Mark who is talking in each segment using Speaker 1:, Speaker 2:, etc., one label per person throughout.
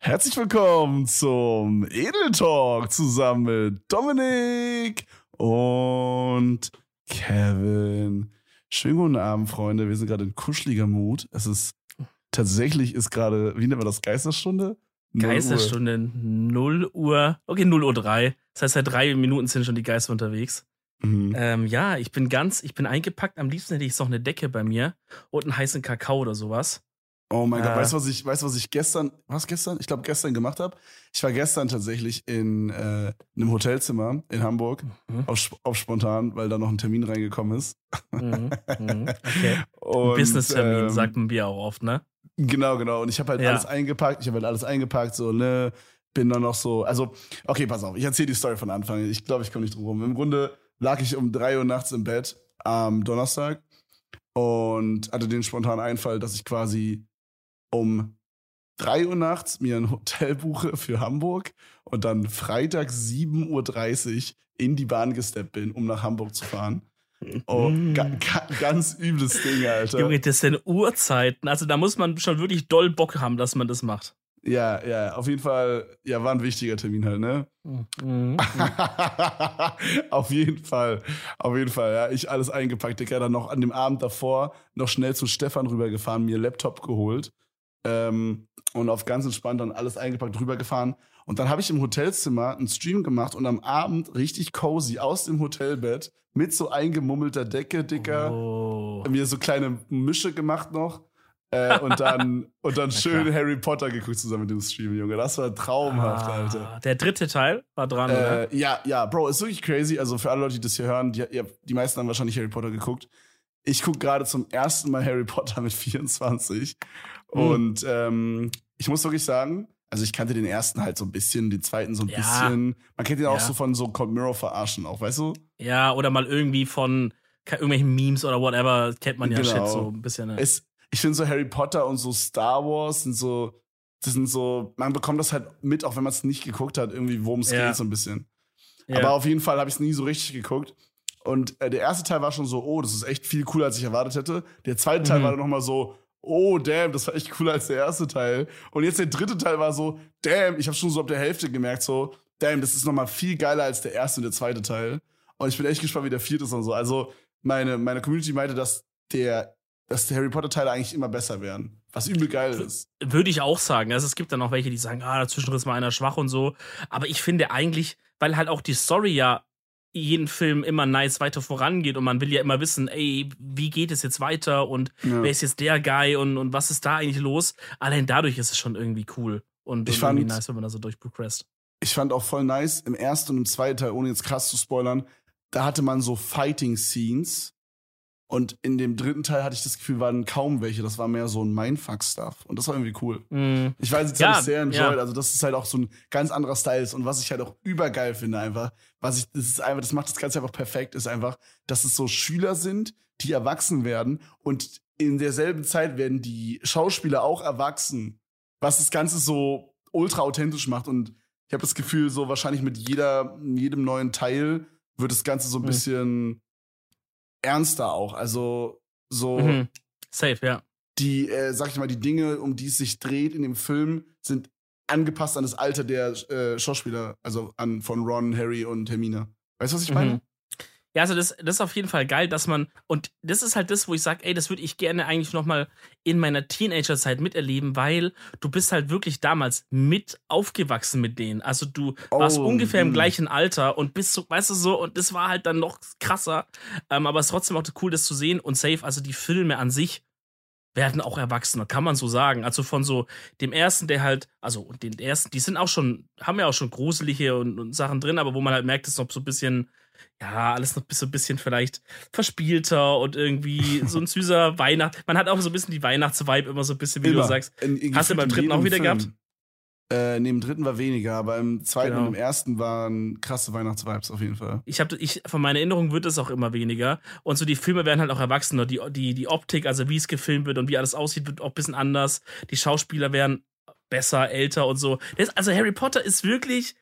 Speaker 1: Herzlich willkommen zum Edel Talk zusammen mit Dominik und Kevin. Schönen guten Abend, Freunde. Wir sind gerade in kuscheliger Mut. Es ist tatsächlich ist gerade, wie nennt man das, Geisterstunde?
Speaker 2: Null Geisterstunde Uhr. 0 Uhr. Okay, 0 Uhr 3. Das heißt, seit drei Minuten sind schon die Geister unterwegs. Mhm. Ähm, ja, ich bin ganz, ich bin eingepackt. Am liebsten hätte ich so eine Decke bei mir und einen heißen Kakao oder sowas.
Speaker 1: Oh mein äh, Gott, weißt du, was ich, weißt, was ich gestern, was gestern? Ich glaube, gestern gemacht habe. Ich war gestern tatsächlich in, äh, einem Hotelzimmer in Hamburg, mhm. auf, auf, spontan, weil da noch ein Termin reingekommen ist.
Speaker 2: Mhm. Mhm. Okay. Business-Termin ähm, sagt man mir auch oft, ne?
Speaker 1: Genau, genau. Und ich habe halt ja. alles eingepackt. Ich habe halt alles eingepackt, so, ne, bin dann noch so, also, okay, pass auf, ich erzähle die Story von Anfang. Ich glaube, ich komme nicht drum rum. Im Grunde lag ich um drei Uhr nachts im Bett am Donnerstag und hatte den spontanen Einfall, dass ich quasi um 3 Uhr nachts mir ein Hotel buche für Hamburg und dann Freitag 7.30 Uhr in die Bahn gesteppt bin, um nach Hamburg zu fahren. Oh, mm. ga, ga, ganz übles Ding, Alter.
Speaker 2: Junge, das sind Uhrzeiten. Also da muss man schon wirklich doll Bock haben, dass man das macht.
Speaker 1: Ja, ja, auf jeden Fall, ja, war ein wichtiger Termin halt, ne? Mhm. auf jeden Fall, auf jeden Fall, ja. Ich alles eingepackt, Digga, dann noch an dem Abend davor noch schnell zu Stefan rübergefahren, mir Laptop geholt ähm, und auf ganz entspannt dann alles eingepackt rübergefahren. Und dann habe ich im Hotelzimmer einen Stream gemacht und am Abend richtig cozy aus dem Hotelbett mit so eingemummelter Decke, Dicker, oh. mir so kleine Mische gemacht noch. äh, und dann, und dann schön Harry Potter geguckt zusammen mit dem Stream, Junge. Das war traumhaft, ah, Alter.
Speaker 2: Der dritte Teil war dran, äh, oder?
Speaker 1: Ja, ja, Bro, ist wirklich crazy. Also für alle Leute, die das hier hören, die, die meisten haben wahrscheinlich Harry Potter geguckt. Ich gucke gerade zum ersten Mal Harry Potter mit 24 Mhm. Und ähm, ich muss wirklich sagen, also ich kannte den ersten halt so ein bisschen, den zweiten so ein ja. bisschen. Man kennt ihn auch ja. so von so Cold Mirror verarschen auch, weißt du?
Speaker 2: Ja, oder mal irgendwie von irgendwelchen Memes oder whatever, kennt man ja genau. Shit so ein bisschen. Ne?
Speaker 1: Es, ich finde so Harry Potter und so Star Wars sind so, das sind so, man bekommt das halt mit, auch wenn man es nicht geguckt hat, irgendwie, worum es ja. geht, so ein bisschen. Ja. Aber auf jeden Fall habe ich es nie so richtig geguckt. Und äh, der erste Teil war schon so, oh, das ist echt viel cooler, als ich erwartet hätte. Der zweite Teil mhm. war dann nochmal so, oh, damn, das war echt cooler als der erste Teil. Und jetzt der dritte Teil war so, damn, ich habe schon so ab der Hälfte gemerkt, so, damn, das ist nochmal viel geiler als der erste und der zweite Teil. Und ich bin echt gespannt, wie der vierte ist und so. Also, meine, meine Community meinte, dass der, dass die Harry Potter Teile eigentlich immer besser werden. Was übel geil ist.
Speaker 2: Würde ich auch sagen. Also, es gibt dann noch welche, die sagen, ah, dazwischen ist mal einer schwach und so. Aber ich finde eigentlich, weil halt auch die Story ja jeden Film immer nice weiter vorangeht und man will ja immer wissen, ey, wie geht es jetzt weiter und ja. wer ist jetzt der Guy und, und was ist da eigentlich los? Allein dadurch ist es schon irgendwie cool und,
Speaker 1: ich und fand,
Speaker 2: irgendwie nice, wenn man da so durchprogresst.
Speaker 1: Ich fand auch voll nice im ersten und im zweiten Teil, ohne jetzt krass zu spoilern, da hatte man so Fighting Scenes, und in dem dritten Teil hatte ich das Gefühl, waren kaum welche. Das war mehr so ein Mindfuck-Stuff. Und das war irgendwie cool. Mm. Ich weiß, jetzt ja, habe ich sehr enjoyed. Ja. Also, das ist halt auch so ein ganz anderer Style ist. Und was ich halt auch übergeil finde, einfach, was ich, das ist einfach, das macht das Ganze einfach perfekt, ist einfach, dass es so Schüler sind, die erwachsen werden. Und in derselben Zeit werden die Schauspieler auch erwachsen. Was das Ganze so ultra authentisch macht. Und ich habe das Gefühl, so wahrscheinlich mit jeder, jedem neuen Teil wird das Ganze so ein mm. bisschen ernster auch. Also so. Mhm.
Speaker 2: Safe, ja.
Speaker 1: Die, äh, sag ich mal, die Dinge, um die es sich dreht in dem Film, sind angepasst an das Alter der äh, Schauspieler, also an von Ron, Harry und Hermine. Weißt du, was ich meine? Mhm.
Speaker 2: Ja, also das, das ist auf jeden Fall geil, dass man, und das ist halt das, wo ich sage, ey, das würde ich gerne eigentlich nochmal in meiner Teenagerzeit miterleben, weil du bist halt wirklich damals mit aufgewachsen mit denen. Also du oh, warst ungefähr mh. im gleichen Alter und bist so, weißt du so, und das war halt dann noch krasser. Ähm, aber es ist trotzdem auch cool, das zu sehen und safe, also die Filme an sich werden auch Erwachsene, kann man so sagen. Also von so dem ersten, der halt, also den ersten, die sind auch schon, haben ja auch schon gruselige und, und Sachen drin, aber wo man halt merkt, es ist noch so ein bisschen ja, alles noch so ein bisschen vielleicht verspielter und irgendwie so ein süßer Weihnacht. Man hat auch so ein bisschen die Weihnachtsvibe immer so ein bisschen, wie immer. du sagst. In, Hast du beim dritten auch wieder Film. gehabt?
Speaker 1: Äh, neben dem dritten war weniger, aber im zweiten
Speaker 2: Genau.
Speaker 1: und im ersten waren krasse Weihnachtsvibes auf jeden Fall.
Speaker 2: Ich habe, ich, von meiner Erinnerung wird es auch immer weniger. Und so die Filme werden halt auch erwachsener. Die, die, die Optik, also wie es gefilmt wird und wie alles aussieht, wird auch ein bisschen anders. Die Schauspieler werden besser, älter und so. Das, also Harry Potter ist wirklich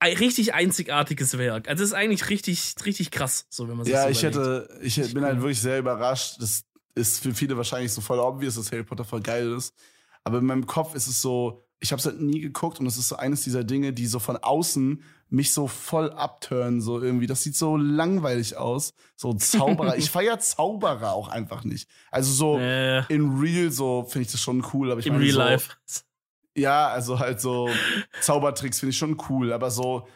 Speaker 2: ein richtig einzigartiges Werk. Also es ist eigentlich richtig, richtig krass, so wenn man sich
Speaker 1: Ja,
Speaker 2: so
Speaker 1: ich hätte, ich bin halt wirklich sehr überrascht. Das ist für viele wahrscheinlich so voll obvious, dass Harry Potter voll geil ist. Aber in meinem Kopf ist es so, ich habe es halt nie geguckt und es ist so eines dieser Dinge, die so von außen mich so voll abtören, so irgendwie. Das sieht so langweilig aus. So Zauberer. ich feier Zauberer auch einfach nicht. Also so
Speaker 2: Äh,
Speaker 1: in real so finde ich das schon cool, aber ich
Speaker 2: Im
Speaker 1: meine
Speaker 2: Real
Speaker 1: so,
Speaker 2: Life.
Speaker 1: Ja, also halt so Zaubertricks finde ich schon cool, aber so,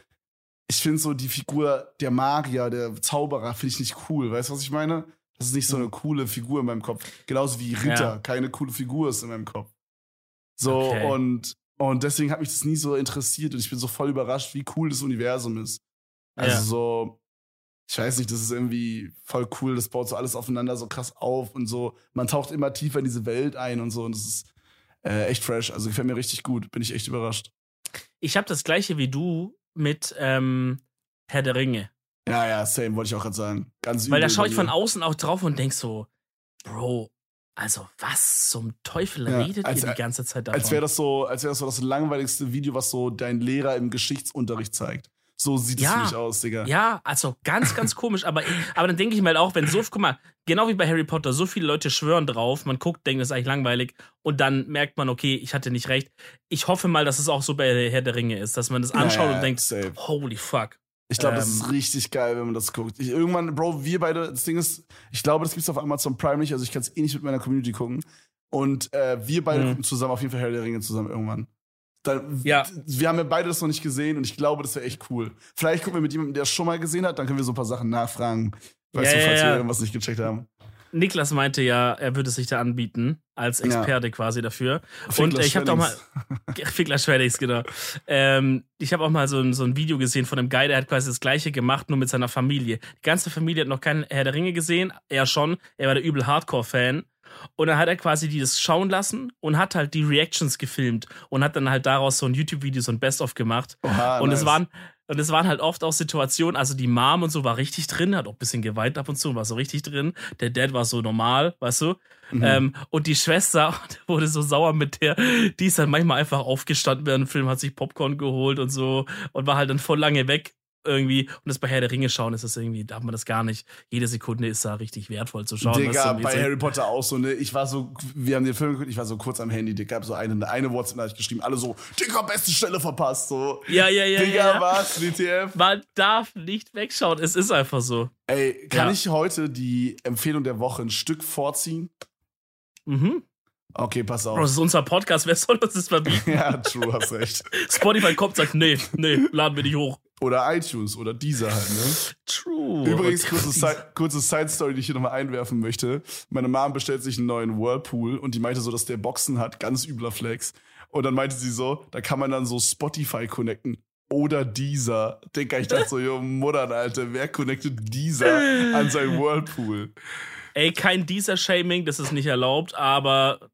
Speaker 1: ich finde so die Figur der Magier, der Zauberer finde ich nicht cool. Weißt du, was ich meine? Das ist nicht so eine coole Figur in meinem Kopf. Genauso wie Ritter,
Speaker 2: Ja.
Speaker 1: keine coole Figur ist in meinem Kopf. So,
Speaker 2: Okay.
Speaker 1: und, und deswegen hat mich das nie so interessiert und ich bin so voll überrascht, wie cool das Universum ist. Also
Speaker 2: Ja.
Speaker 1: so, ich weiß nicht, das ist irgendwie voll cool, das baut so alles aufeinander so krass auf und so. Man taucht immer tiefer in diese Welt ein und so und das ist äh, echt fresh. Also gefällt mir richtig gut, bin ich echt überrascht.
Speaker 2: Ich habe das gleiche wie du mit ähm, Herr der Ringe.
Speaker 1: Ja, ja, same, wollte ich auch gerade sagen. Ganz
Speaker 2: Weil da schaue ich von außen auch drauf und denk so, Bro, also was zum Teufel
Speaker 1: Ja,
Speaker 2: redet
Speaker 1: als-
Speaker 2: ihr die ganze Zeit davon?
Speaker 1: Als wäre das so, als wäre das so das langweiligste Video, was so dein Lehrer im Geschichtsunterricht zeigt. So sieht es
Speaker 2: Ja.
Speaker 1: für mich aus, Digga.
Speaker 2: Ja, also ganz, ganz komisch. Aber, aber dann denke ich mir halt auch, wenn so, guck mal, genau wie bei Harry Potter, so viele Leute schwören drauf, man guckt, denkt, das ist eigentlich langweilig und dann merkt man, okay, ich hatte nicht recht. Ich hoffe mal, dass es auch so bei Herr der Ringe ist, dass man das anschaut
Speaker 1: Ja,
Speaker 2: und denkt,
Speaker 1: safe.
Speaker 2: holy fuck.
Speaker 1: Ich glaube, das
Speaker 2: Ähm,
Speaker 1: ist richtig geil, wenn man das guckt. Ich, irgendwann, Bro, wir beide, das Ding ist, ich glaube, das gibt's auf Amazon Prime nicht, also ich kann es eh nicht mit meiner Community gucken. Und äh, wir beide
Speaker 2: Mhm.
Speaker 1: gucken zusammen auf jeden Fall Herr der Ringe zusammen irgendwann. Dann,
Speaker 2: Ja.
Speaker 1: Wir haben ja beide das noch nicht gesehen und ich glaube, das wäre echt cool. Vielleicht gucken wir mit jemandem, der es schon mal gesehen hat, dann können wir so ein paar Sachen nachfragen. Weißt
Speaker 2: Ja,
Speaker 1: du,
Speaker 2: ja,
Speaker 1: falls
Speaker 2: ja.
Speaker 1: wir irgendwas nicht gecheckt haben.
Speaker 2: Niklas meinte ja, er würde sich da anbieten, als
Speaker 1: Ja.
Speaker 2: Experte quasi dafür. und
Speaker 1: Fickler
Speaker 2: äh, ich habe doch mal. Fickler Schweddings, genau. Ähm, ich habe auch mal so ein, so ein Video gesehen von einem Guy, der hat quasi das gleiche gemacht, nur mit seiner Familie. Die ganze Familie hat noch keinen Herr der Ringe gesehen, er schon. Er war der übel Hardcore-Fan. Und dann hat er quasi die das schauen lassen und hat halt die Reactions gefilmt und hat dann halt daraus so ein YouTube-Video, so ein Best-of gemacht.
Speaker 1: Oha,
Speaker 2: und
Speaker 1: nice.
Speaker 2: es waren und es waren halt oft auch Situationen, also die Mom und so war richtig drin, hat auch ein bisschen geweint ab und zu, war so richtig drin. Der Dad war so normal, weißt du?
Speaker 1: Mhm.
Speaker 2: Ähm, und die Schwester wurde so sauer mit der, die ist dann manchmal einfach aufgestanden während dem Film, hat sich Popcorn geholt und so und war halt dann voll lange weg irgendwie. Und das bei Herr der Ringe schauen ist das irgendwie, da hat man das gar nicht. Jede Sekunde ist da richtig wertvoll zu schauen.
Speaker 1: Digga, bei
Speaker 2: so-
Speaker 1: Harry Potter auch so, ne? Ich war so, wir haben den Film geguckt, ich war so kurz am Handy, Digga, hab so eine, eine WhatsApp-Nachricht geschrieben, alle so, Digga, beste Stelle verpasst, so.
Speaker 2: ja, ja, ja,
Speaker 1: Digga,
Speaker 2: ja.
Speaker 1: was? WTF?
Speaker 2: Man darf nicht wegschauen, es ist einfach so.
Speaker 1: Ey, kann
Speaker 2: Ja.
Speaker 1: ich heute die Empfehlung der Woche ein Stück vorziehen?
Speaker 2: Mhm.
Speaker 1: Okay, pass
Speaker 2: Bro, das
Speaker 1: auf.
Speaker 2: ist unser Podcast, wer soll uns das verbieten?
Speaker 1: ja, true, hast recht.
Speaker 2: Spotify kommt und sagt, nee, nee, laden wir nicht hoch.
Speaker 1: Oder iTunes oder dieser halt, ne?
Speaker 2: True.
Speaker 1: Übrigens, kurze, Side, kurze Side-Story, die ich hier nochmal einwerfen möchte. Meine Mom bestellt sich einen neuen Whirlpool und die meinte so, dass der Boxen hat, ganz übler Flex. Und dann meinte sie so, da kann man dann so Spotify connecten. Oder dieser. Digga, ich dachte so, jo, Mutter, Alter, wer connectet dieser an sein Whirlpool?
Speaker 2: Ey, kein dieser Shaming, das ist nicht erlaubt, aber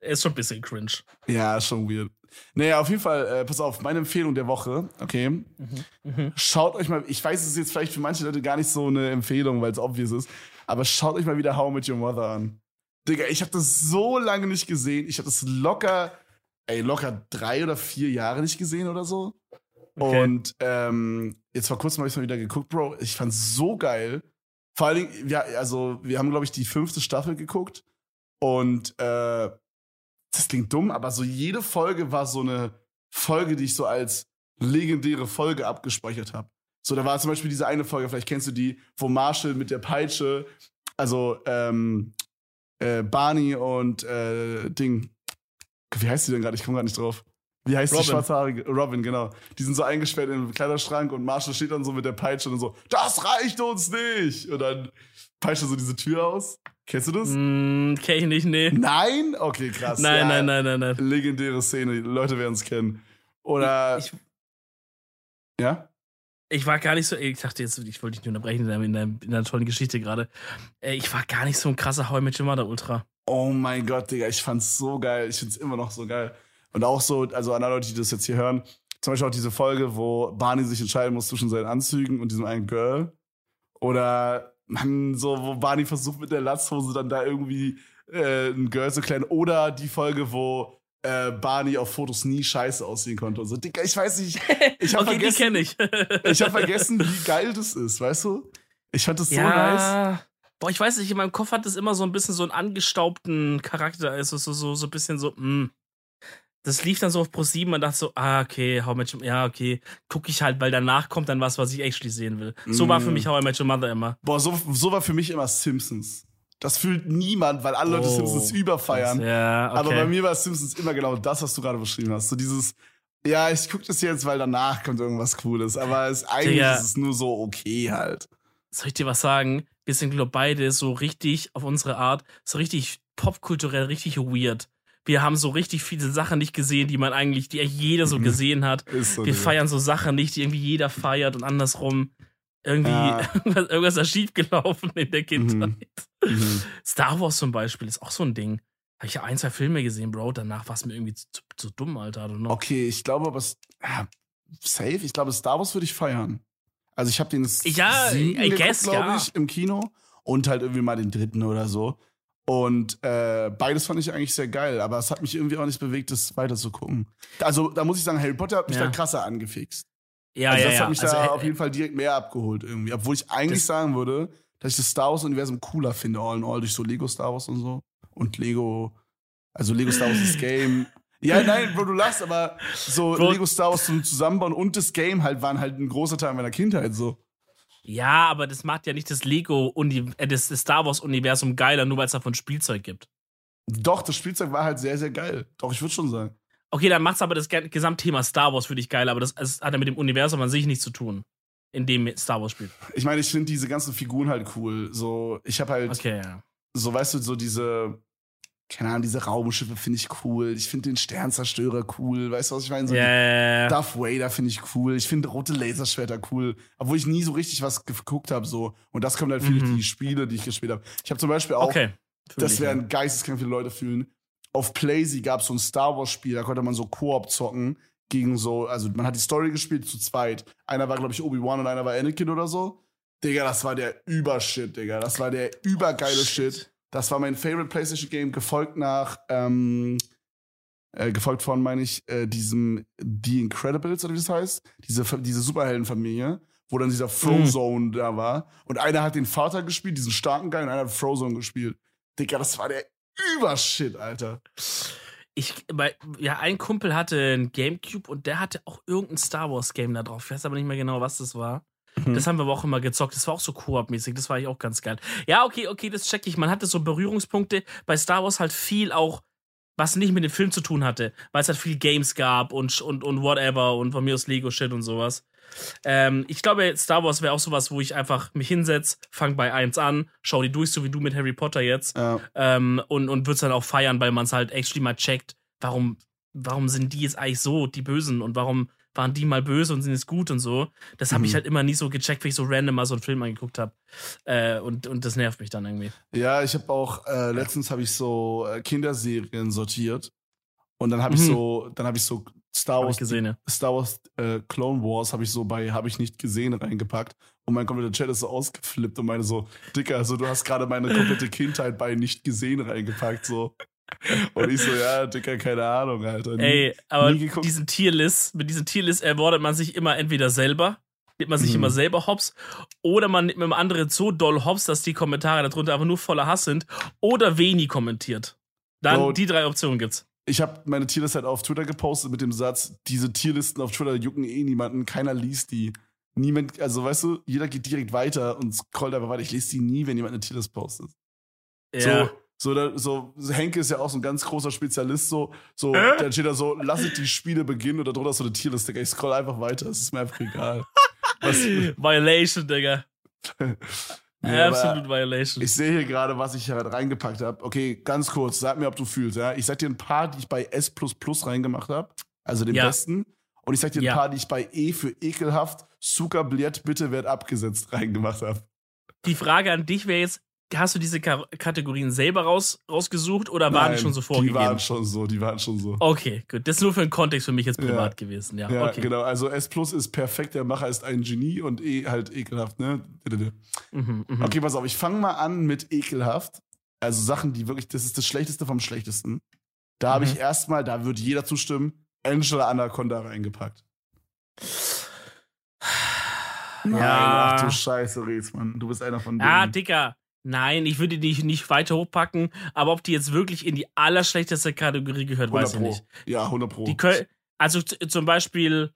Speaker 2: er ist schon ein bisschen cringe.
Speaker 1: Ja, schon weird. Naja, auf jeden Fall, äh, pass auf, meine Empfehlung der Woche, okay.
Speaker 2: Mhm.
Speaker 1: Schaut euch mal, ich weiß, es ist jetzt vielleicht für manche Leute gar nicht so eine Empfehlung, weil es obvious ist, aber schaut euch mal wieder How I Met Your Mother an. Digga, ich habe das so lange nicht gesehen. Ich habe das locker, ey, locker drei oder vier Jahre nicht gesehen oder so.
Speaker 2: Okay.
Speaker 1: Und ähm, jetzt vor kurzem habe ich mal wieder geguckt, Bro. Ich fand's so geil. Vor allen Dingen, ja, also wir haben, glaube ich, die fünfte Staffel geguckt. Und äh, das klingt dumm, aber so jede Folge war so eine Folge, die ich so als legendäre Folge abgespeichert habe. So, da war zum Beispiel diese eine Folge, vielleicht kennst du die, wo Marshall mit der Peitsche, also ähm, äh, Barney und äh, Ding, wie heißt die denn gerade? Ich komme gerade nicht drauf. Wie heißt
Speaker 2: Robin.
Speaker 1: die schwarzhaarige? Robin, genau. Die sind so eingesperrt im Kleiderschrank und Marshall steht dann so mit der Peitsche und so, das reicht uns nicht! Und dann peitscht er so diese Tür aus. Kennst du das?
Speaker 2: Mm, kenn ich nicht, nee.
Speaker 1: Nein? Okay, krass.
Speaker 2: Nein,
Speaker 1: Ja,
Speaker 2: nein, nein, nein, nein.
Speaker 1: Legendäre Szene, die Leute werden es kennen. Oder.
Speaker 2: Ich,
Speaker 1: ja?
Speaker 2: ich war gar nicht so, ich dachte jetzt, ich wollte dich nicht unterbrechen in deiner, in deiner tollen Geschichte gerade. Äh, Ich war gar nicht so ein krasser How I Met Your Mother Ultra.
Speaker 1: Oh mein Gott, Digga, ich fand's so geil. Ich find's immer noch so geil. Und auch so, also an alle Leute, die das jetzt hier hören, zum Beispiel auch diese Folge, wo Barney sich entscheiden muss zwischen seinen Anzügen und diesem einen Girl. Oder man so, wo Barney versucht mit der Latzhose dann da irgendwie äh, ein Girl zu klären. Oder die Folge, wo äh, Barney auf Fotos nie scheiße aussehen konnte. Und so, Digga, ich weiß nicht. Ich habe
Speaker 2: okay, die
Speaker 1: vergessen,
Speaker 2: kenne ich.
Speaker 1: ich hab vergessen, wie geil das ist, weißt du? Ich fand das so nice.
Speaker 2: ja. Boah, ich weiß nicht, in meinem Kopf hat das immer so ein bisschen so einen angestaubten Charakter. Also so, so, so ein bisschen so, mh. Das lief dann so auf Pro 7 und dachte so, ah, okay, How I Met Your Ja, okay, guck ich halt, weil danach kommt dann was, was ich actually sehen will. So war für
Speaker 1: Mm.
Speaker 2: mich How I Met Your Mother immer.
Speaker 1: Boah, so, so war für mich immer Simpsons. Das fühlt niemand, weil alle Leute
Speaker 2: Oh,
Speaker 1: Simpsons überfeiern.
Speaker 2: Ja, okay.
Speaker 1: Aber bei mir war Simpsons immer genau das, was du gerade beschrieben hast. So dieses, ja, ich guck das jetzt, weil danach kommt irgendwas Cooles. Aber es, eigentlich
Speaker 2: Digga.
Speaker 1: ist es nur so okay halt.
Speaker 2: soll ich dir was sagen? Wir sind, glaube beide so richtig auf unsere Art, so richtig popkulturell, richtig weird. Wir haben so richtig viele Sachen nicht gesehen, die man eigentlich, die eigentlich jeder so
Speaker 1: Mhm.
Speaker 2: gesehen hat.
Speaker 1: So.
Speaker 2: Wir feiern so Sachen nicht, die irgendwie jeder feiert und andersrum. Irgendwie,
Speaker 1: Ja.
Speaker 2: irgendwas, irgendwas ist schiefgelaufen in der Kindheit.
Speaker 1: Mhm.
Speaker 2: Star Wars zum Beispiel ist auch so ein Ding. Habe ich ja ein, zwei Filme gesehen, Bro. Danach war es mir irgendwie zu, zu dumm, Alter.
Speaker 1: Okay, ich glaube aber, ja, safe, ich glaube, Star Wars würde ich feiern. Also ich habe den
Speaker 2: Ja,
Speaker 1: glaube
Speaker 2: ja.
Speaker 1: ich, im Kino und halt irgendwie mal den dritten oder so. Und äh, beides fand ich eigentlich sehr geil, aber es hat mich irgendwie auch nicht bewegt, das weiter zu gucken. Also da muss ich sagen, Harry Potter hat mich
Speaker 2: Ja.
Speaker 1: da krasser angefixt.
Speaker 2: Ja,
Speaker 1: also
Speaker 2: ja,
Speaker 1: das
Speaker 2: ja.
Speaker 1: hat mich
Speaker 2: Also,
Speaker 1: da
Speaker 2: äh,
Speaker 1: auf jeden Fall direkt mehr abgeholt irgendwie. Obwohl ich eigentlich sagen würde, dass ich das Star Wars-Universum cooler finde, all in all, durch so Lego Star Wars und so. Und Lego, also Lego Star Wars das Game. Ja, nein, Bro, du lachst, aber so
Speaker 2: Bro.
Speaker 1: Lego Star Wars zum Zusammenbauen und das Game halt waren halt ein großer Teil meiner Kindheit so.
Speaker 2: Ja, aber das macht ja nicht das Lego, äh, das, das Star Wars-Universum geiler, nur weil es davon Spielzeug gibt.
Speaker 1: Doch, das Spielzeug war halt sehr, sehr geil. Doch, ich würde schon sagen.
Speaker 2: Okay, dann macht's aber das ge- Gesamtthema Star Wars für dich geil, aber das, das hat ja mit dem Universum an sich nichts zu tun, in dem Star Wars spielt.
Speaker 1: Ich meine, ich finde diese ganzen Figuren halt cool. So, ich habe halt,
Speaker 2: Okay, ja.
Speaker 1: so weißt du, so diese, keine Ahnung, diese Raumschiffe finde ich cool. Ich finde den Sternzerstörer cool. Weißt du, was ich meine? So
Speaker 2: ja.
Speaker 1: Darth Vader finde ich cool. Ich finde rote Laserschwerter cool. Obwohl ich nie so richtig was geguckt habe. So. Und das kommt halt viel
Speaker 2: Mhm.
Speaker 1: durch die Spiele, die ich gespielt habe. Ich habe zum Beispiel auch,
Speaker 2: Okay.
Speaker 1: Das werden geisteskrank viele Leute fühlen. Auf Playsee gab es so ein Star Wars-Spiel, da konnte man so Koop zocken gegen so, also man hat die Story gespielt zu zweit. Einer war, glaube ich, Obi-Wan und einer war Anakin oder so. Digga, das war der Übershit, Digga. Das war der übergeile Shit. Das war mein Favorite PlayStation Game, gefolgt nach, ähm, äh, gefolgt von, meine ich, äh, diesem The Incredibles, oder wie das heißt. Diese, diese Superheldenfamilie, wo dann dieser Frozone da war. Und einer hat den Vater gespielt, diesen starken Guy, und einer hat Frozone gespielt. Digga, das war der Übershit, Alter.
Speaker 2: Ich, bei, ja, ein Kumpel hatte ein Gamecube und der hatte auch irgendein Star Wars Game da drauf. Ich weiß aber nicht mehr genau, was das war.
Speaker 1: Mhm.
Speaker 2: Das haben wir aber auch immer gezockt. Das war auch so Koop-mäßig. Das war eigentlich auch ganz geil. Ja, okay, okay, das check ich. Man hatte so Berührungspunkte bei Star Wars halt viel auch, was nicht mit dem Film zu tun hatte, weil es halt viel Games gab und, und, und whatever und von mir aus Lego-Shit und sowas. Ähm, ich glaube, Star Wars wäre auch sowas, wo ich einfach mich hinsetze, fang bei 1 an, schau die durch, so wie du mit Harry Potter jetzt
Speaker 1: Ja.
Speaker 2: ähm, und, und wird's dann auch feiern, weil man es halt actually mal checkt, warum, warum sind die jetzt eigentlich so, die Bösen und warum waren die mal böse und sind jetzt gut und so. Das habe ich
Speaker 1: Mhm.
Speaker 2: halt immer nie so gecheckt, wenn ich so random mal so einen Film angeguckt habe. Äh, und, und das nervt mich dann irgendwie.
Speaker 1: Ja, ich habe auch, äh, letztens habe ich so äh, Kinderserien sortiert. Und dann habe ich
Speaker 2: Mhm.
Speaker 1: so, dann habe ich so Star Wars,
Speaker 2: ich gesehen, ja.
Speaker 1: Star Wars äh, Clone Wars habe ich so bei habe ich nicht gesehen reingepackt. Und mein kompletter Chat ist so ausgeflippt und meine so, Dicker, also du hast gerade meine komplette Kindheit bei nicht gesehen reingepackt, so. Und ich so, ja, Dicker, keine Ahnung, Alter. Nie-
Speaker 2: Ey, aber
Speaker 1: geguckt.
Speaker 2: diesen Tierlist, mit diesem Tierlist erwartet man sich immer entweder selber, nimmt man sich
Speaker 1: Mhm.
Speaker 2: immer selber hops, oder man nimmt mit dem anderen so doll hops, dass die Kommentare darunter einfach nur voller Hass sind, oder wenig kommentiert. Dann
Speaker 1: Bro,
Speaker 2: die drei Optionen gibt's.
Speaker 1: Ich habe meine Tierlist halt auf Twitter gepostet mit dem Satz, diese Tierlisten auf Twitter jucken eh niemanden, keiner liest die. Niemand, also weißt du, jeder geht direkt weiter und scrollt einfach weiter. Ich lese die nie, wenn jemand eine Tierlist postet.
Speaker 2: Ja.
Speaker 1: So, so, da, so, Henke ist ja auch so ein ganz großer Spezialist, so, so,
Speaker 2: Äh?
Speaker 1: dann steht da so, lasset die Spiele beginnen darunter ist so eine Tierliste. Ich scroll einfach weiter, es ist mir einfach egal. Was,
Speaker 2: Violation, Digga.
Speaker 1: Aber
Speaker 2: Absolute Violation.
Speaker 1: Ich sehe hier gerade, was ich hier reingepackt habe. Okay, ganz kurz, sag mir, ob du fühlst, ja. Ich sag dir ein paar, die ich bei S reingemacht habe, also dem
Speaker 2: Ja.
Speaker 1: besten. Und ich sag dir ein
Speaker 2: Ja.
Speaker 1: paar, die ich bei E für ekelhaft, Zuckerbliert, bitte werd abgesetzt reingemacht habe.
Speaker 2: Die Frage an dich wäre jetzt, hast du diese Ka Kategorien selber raus, rausgesucht oder waren
Speaker 1: Nein,
Speaker 2: die schon so
Speaker 1: Die
Speaker 2: vorgegeben?
Speaker 1: waren schon so, die waren schon so.
Speaker 2: okay, gut. Das ist nur für den Kontext für mich jetzt privat
Speaker 1: Ja.
Speaker 2: gewesen. Ja,
Speaker 1: Ja,
Speaker 2: okay.
Speaker 1: genau. Also S Plus ist perfekt, der Macher ist ein Genie und E halt ekelhaft, ne?
Speaker 2: Mhm, mhm.
Speaker 1: Okay, pass auf, ich fange mal an mit ekelhaft. Also Sachen, die wirklich, das ist das Schlechteste vom Schlechtesten. Da habe
Speaker 2: Mhm.
Speaker 1: ich erstmal, da wird jeder zustimmen, Angela Anaconda reingepackt. Nein,
Speaker 2: Ja.
Speaker 1: ach du Scheiße, Rätsmann. Du bist einer von denen.
Speaker 2: Ah, Dicker. Nein, ich würde die nicht weiter hochpacken, aber ob die jetzt wirklich in die allerschlechteste Kategorie gehört,
Speaker 1: 100
Speaker 2: weiß ich nicht.
Speaker 1: Ja, 100 Pro.
Speaker 2: Die können, also zum Beispiel,